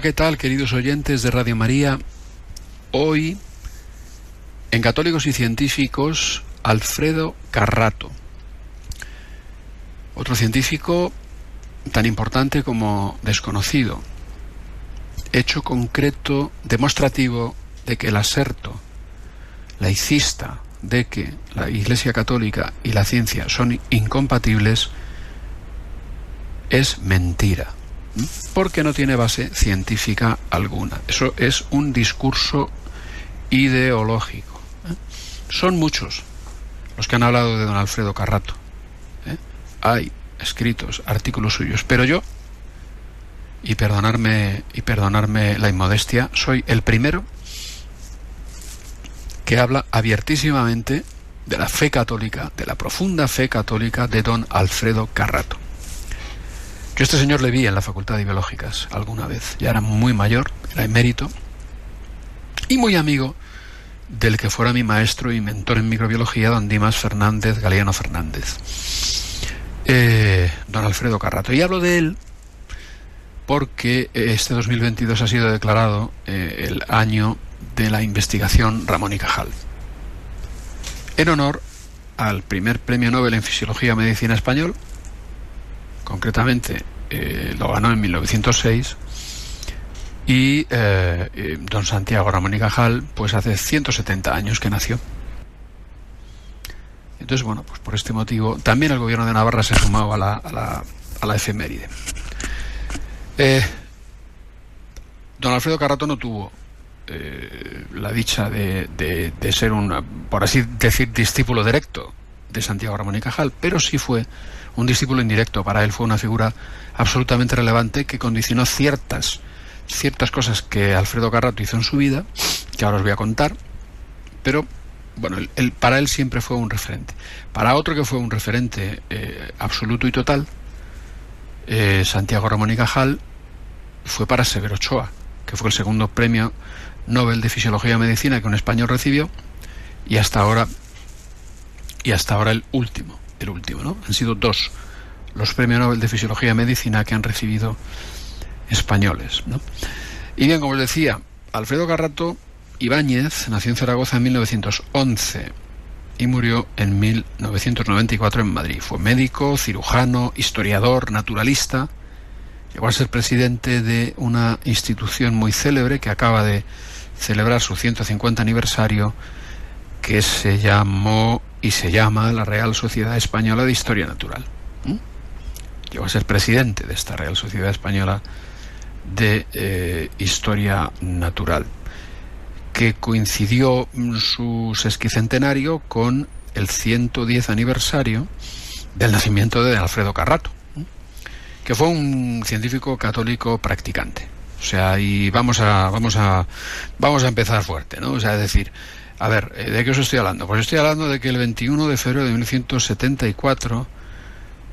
¿Qué tal, queridos oyentes de Radio María? Hoy, en Católicos y Científicos, Alfredo Carrato. Otro científico tan importante como desconocido. Hecho concreto demostrativo de que el aserto laicista de que la Iglesia Católica y la ciencia son incompatibles es mentira porque no tiene base científica alguna. Eso es un discurso ideológico. ¿eh? Son muchos los que han hablado de don Alfredo Carrato. ¿eh? Hay escritos, artículos suyos, pero yo, y perdonarme, y perdonarme la inmodestia, soy el primero que habla abiertísimamente de la fe católica, de la profunda fe católica de don Alfredo Carrato. Yo este señor le vi en la Facultad de Biológicas alguna vez, ya era muy mayor, era emérito, y muy amigo del que fuera mi maestro y mentor en microbiología, don Dimas Fernández, Galeano Fernández, eh, don Alfredo Carrato. Y hablo de él porque este 2022 ha sido declarado eh, el año de la investigación Ramón y Cajal. En honor al primer premio Nobel en Fisiología y Medicina Español, concretamente eh, lo ganó en 1906, y eh, eh, don Santiago Ramón y Cajal, pues hace 170 años que nació. Entonces, bueno, pues por este motivo, también el gobierno de Navarra se sumaba a la, a la, a la efeméride. don Alfredo Carrato no tuvo la dicha de, de, de, ser un, por así decir, discípulo directo de Santiago Ramón y Cajal, pero sí fue un discípulo indirecto. Para él fue una figura absolutamente relevante que condicionó ciertas, ciertas cosas que Alfredo Carrato hizo en su vida, que ahora os voy a contar, pero bueno, él, para él siempre fue un referente. Para otro que fue un referente eh, absoluto y total, eh, Santiago Ramón y Cajal, fue para Severo Ochoa, que fue el segundo premio Nobel de Fisiología y Medicina que un español recibió, y hasta ahora y hasta ahora el último, el último, ¿no? Han sido dos los premios Nobel de Fisiología y Medicina que han recibido españoles, ¿no? Y bien, como os decía, Alfredo Garrato Ibáñez nació en Zaragoza en 1911 y murió en 1994 en Madrid. Fue médico, cirujano, historiador, naturalista. Llegó a ser presidente de una institución muy célebre que acaba de celebrar su 150 aniversario, que se llamó y se llama la Real Sociedad Española de Historia Natural. ¿Mm? Llegó a ser presidente de esta Real Sociedad Española de eh, Historia Natural, que coincidió su sesquicentenario con el 110 aniversario del nacimiento de Alfredo Carrato, que fue un científico católico practicante. O sea, y vamos a, vamos a, vamos a empezar fuerte, ¿no? O sea, es decir, a ver, eh, ¿de qué os estoy hablando? Pues estoy hablando de que el 21 de febrero de 1974,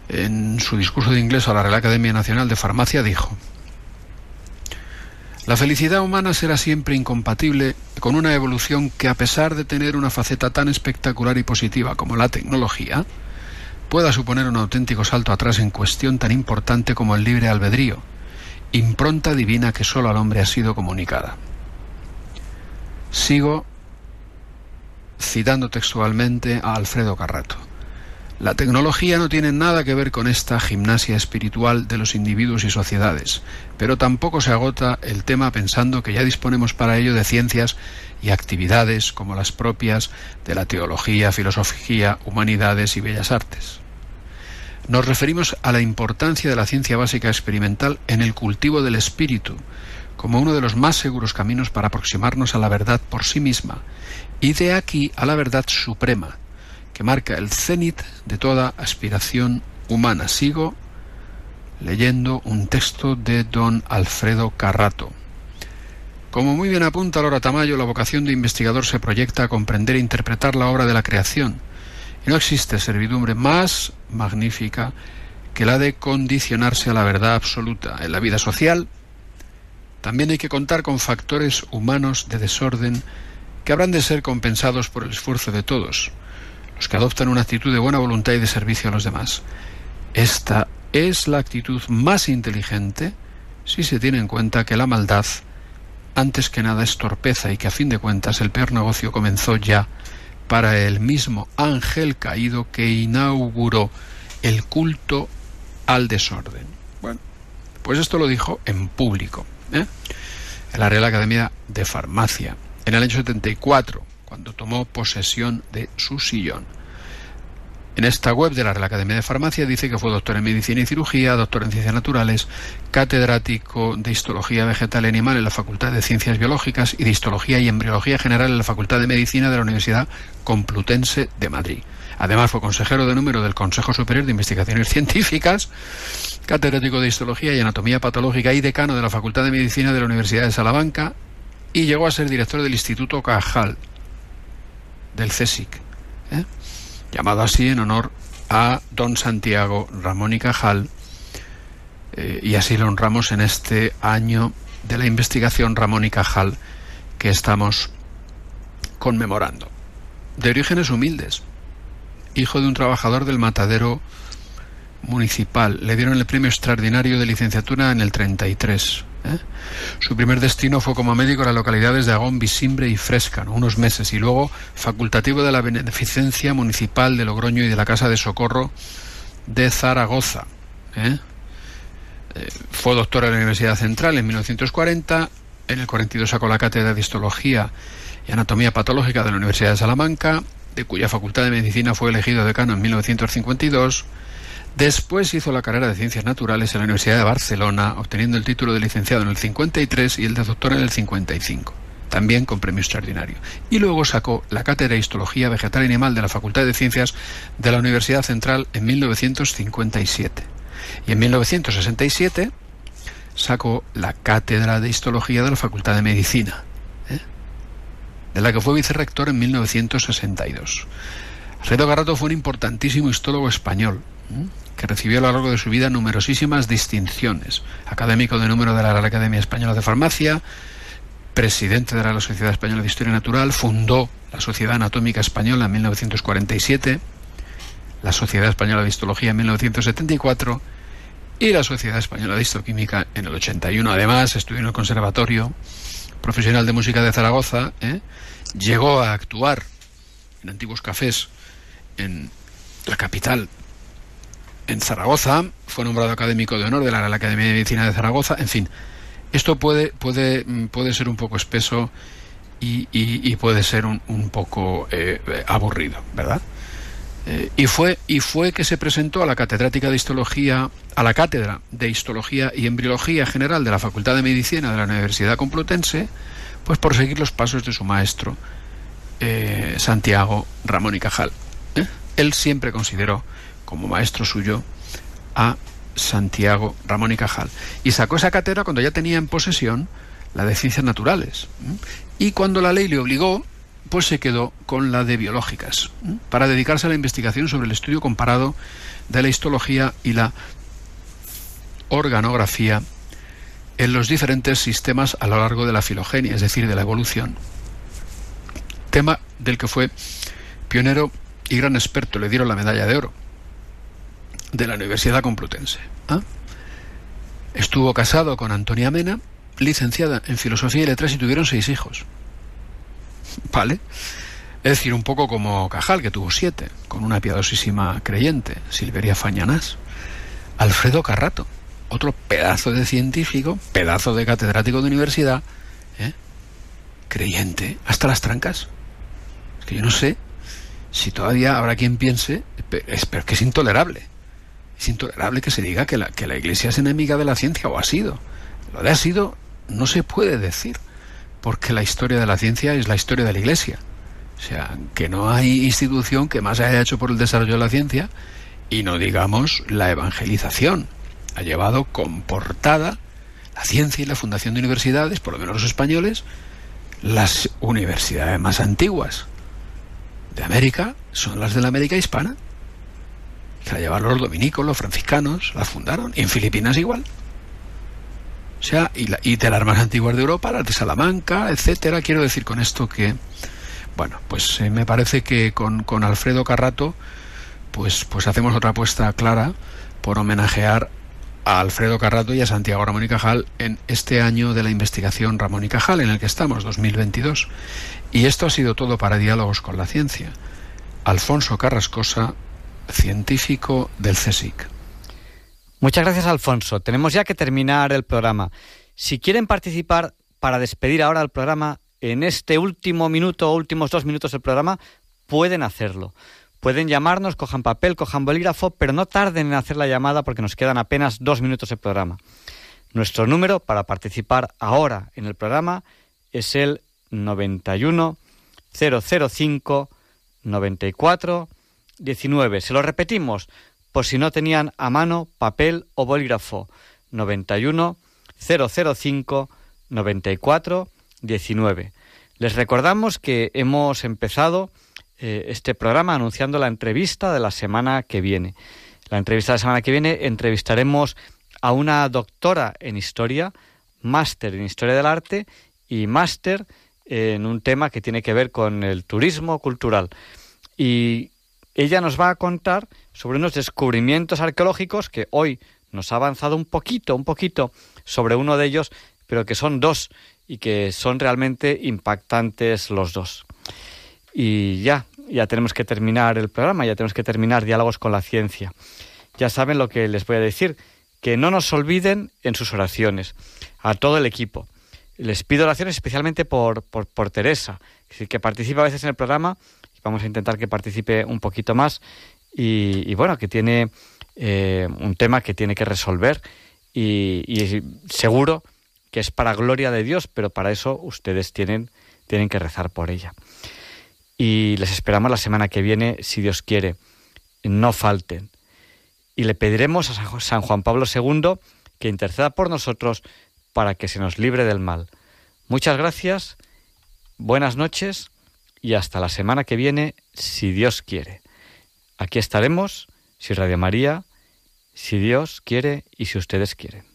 en su discurso de inglés a la Real Academia Nacional de Farmacia, dijo, la felicidad humana será siempre incompatible con una evolución que, a pesar de tener una faceta tan espectacular y positiva como la tecnología, pueda suponer un auténtico salto atrás en cuestión tan importante como el libre albedrío, impronta divina que solo al hombre ha sido comunicada. Sigo citando textualmente a Alfredo Carrato. La tecnología no tiene nada que ver con esta gimnasia espiritual de los individuos y sociedades, pero tampoco se agota el tema pensando que ya disponemos para ello de ciencias y actividades como las propias de la teología, filosofía, humanidades y bellas artes. Nos referimos a la importancia de la ciencia básica experimental en el cultivo del espíritu, como uno de los más seguros caminos para aproximarnos a la verdad por sí misma y de aquí a la verdad suprema, que marca el cenit de toda aspiración humana. Sigo leyendo un texto de don Alfredo Carrato. Como muy bien apunta Laura Tamayo, la vocación de investigador se proyecta a comprender e interpretar la obra de la creación, y no existe servidumbre más magnífica que la de condicionarse a la verdad absoluta. En la vida social también hay que contar con factores humanos de desorden que habrán de ser compensados por el esfuerzo de todos, los que adoptan una actitud de buena voluntad y de servicio a los demás. Esta es la actitud más inteligente si se tiene en cuenta que la maldad, antes que nada, es torpeza y que a fin de cuentas el peor negocio comenzó ya para el mismo ángel caído que inauguró el culto al desorden. Bueno, pues esto lo dijo en público, ¿eh? en la Real Academia de Farmacia en el año 74, cuando tomó posesión de su sillón. En esta web de la Real Academia de Farmacia dice que fue doctor en Medicina y Cirugía, doctor en Ciencias Naturales, catedrático de Histología Vegetal y Animal en la Facultad de Ciencias Biológicas y de Histología y Embriología General en la Facultad de Medicina de la Universidad Complutense de Madrid. Además fue consejero de número del Consejo Superior de Investigaciones Científicas, catedrático de Histología y Anatomía Patológica y decano de la Facultad de Medicina de la Universidad de Salamanca y llegó a ser director del Instituto Cajal, del CSIC, ¿eh? llamado así en honor a don Santiago Ramón y Cajal, eh, y así lo honramos en este año de la investigación Ramón y Cajal que estamos conmemorando. De orígenes humildes, hijo de un trabajador del matadero municipal, le dieron el premio extraordinario de licenciatura en el 33 ¿eh? Su primer destino fue como médico en las localidades de Agón, Visimbre y Fresca, unos meses, y luego facultativo de la Beneficencia Municipal de Logroño y de la Casa de Socorro de Zaragoza. ¿eh? Eh, fue doctor en la Universidad Central en 1940, en el 42 sacó la cátedra de Histología y Anatomía Patológica de la Universidad de Salamanca, de cuya Facultad de Medicina fue elegido decano en 1952. Después hizo la carrera de Ciencias Naturales en la Universidad de Barcelona, obteniendo el título de licenciado en el 53 y el de doctor en el 55, también con premio extraordinario. Y luego sacó la cátedra de Histología Vegetal y Animal de la Facultad de Ciencias de la Universidad Central en 1957. Y en 1967 sacó la cátedra de Histología de la Facultad de Medicina, ¿eh? de la que fue vicerrector en 1962. Alfredo Garrato fue un importantísimo histólogo español, ¿eh? Que recibió a lo largo de su vida numerosísimas distinciones. Académico de número de la Real Academia Española de Farmacia, presidente de la Sociedad Española de Historia Natural, fundó la Sociedad Anatómica Española en 1947, la Sociedad Española de Histología en 1974 y la Sociedad Española de Histoquímica en el 81. Además, estudió en el Conservatorio Profesional de Música de Zaragoza, ¿eh? llegó a actuar en antiguos cafés en la capital, en Zaragoza, fue nombrado académico de honor de la Academia de Medicina de Zaragoza, en fin, esto puede, puede, puede ser un poco espeso y, puede ser un, poco eh, aburrido, ¿verdad? Eh, y, fue, y fue que se presentó a la catedrática de histología, a la cátedra de histología y embriología general de la Facultad de Medicina de la Universidad Complutense, pues por seguir los pasos de su maestro, eh, Santiago Ramón y Cajal. Él siempre consideró como maestro suyo a Santiago Ramón y Cajal. Y sacó esa cátedra cuando ya tenía en posesión la de ciencias naturales. Y cuando la ley le obligó, pues se quedó con la de biológicas, para dedicarse a la investigación sobre el estudio comparado de la histología y la organografía en los diferentes sistemas a lo largo de la filogenia, es decir, de la evolución. Tema del que fue pionero y gran experto, le dieron la medalla de oro de la Universidad Complutense. ¿eh? Estuvo casado con Antonia Mena, licenciada en Filosofía y Letras y tuvieron seis hijos. ¿Vale? Es decir, un poco como Cajal, que tuvo siete, con una piadosísima creyente, Silveria Fañanás. Alfredo Carrato, otro pedazo de científico, pedazo de catedrático de universidad, ¿eh? creyente, hasta las trancas. Es que yo no sé si todavía habrá quien piense, pero que es intolerable. Es intolerable que se diga que la, que la Iglesia es enemiga de la ciencia, o ha sido. Lo de ha sido no se puede decir porque la historia de la ciencia es la historia de la Iglesia. O sea, que no hay institución que más haya hecho por el desarrollo de la ciencia y no digamos la evangelización. Ha llevado comportada la ciencia y la fundación de universidades, por lo menos los españoles, las universidades más antiguas de América son las de la América hispana. La llevaron los dominicos, los franciscanos, la fundaron. Y en Filipinas igual. O sea, y, la, de las más antiguas de Europa, las de Salamanca, etcétera. Quiero decir con esto que, bueno, pues eh, me parece que con, con, Alfredo Carrato, pues, pues hacemos otra apuesta clara por homenajear a Alfredo Carrato y a Santiago Ramón y Cajal en este año de la investigación Ramón y Cajal, en el que estamos, 2022. Y esto ha sido todo para Diálogos con la Ciencia. Alfonso Carrascosa, científico del CSIC. Muchas gracias, Alfonso. Tenemos ya que terminar el programa. Si quieren participar para despedir ahora el programa en este último minuto o últimos dos minutos del programa, pueden hacerlo. Pueden llamarnos, cojan papel, cojan bolígrafo, pero no tarden en hacer la llamada porque nos quedan apenas dos minutos de programa. Nuestro número para participar ahora en el programa es el 91 005 94 19. Se lo repetimos por si no tenían a mano papel o bolígrafo. 91 005 94 19. Les recordamos que hemos empezado eh, este programa anunciando la entrevista de la semana que viene. La entrevista de la semana que viene entrevistaremos a una doctora en historia, máster en historia del arte y máster en un tema que tiene que ver con el turismo cultural. Y ella nos va a contar sobre unos descubrimientos arqueológicos que hoy nos ha avanzado un poquito, un poquito sobre uno de ellos pero que son dos y que son realmente impactantes los dos. Y ya, ya tenemos que terminar el programa, ya tenemos que terminar diálogos con la ciencia. Ya saben lo que les voy a decir, que no nos olviden en sus oraciones, a todo el equipo. Les pido oraciones especialmente por, por, Teresa, que participa a veces en el programa, vamos a intentar que participe un poquito más, y, bueno, que tiene eh, un tema que tiene que resolver, y, y seguro que es para gloria de Dios, pero para eso ustedes tienen, tienen que rezar por ella. Y les esperamos la semana que viene, si Dios quiere. No falten. Y le pediremos a San Juan Pablo II que interceda por nosotros para que se nos libre del mal. Muchas gracias, buenas noches y hasta la semana que viene, si Dios quiere. Aquí estaremos, si Radio María, si Dios quiere y si ustedes quieren.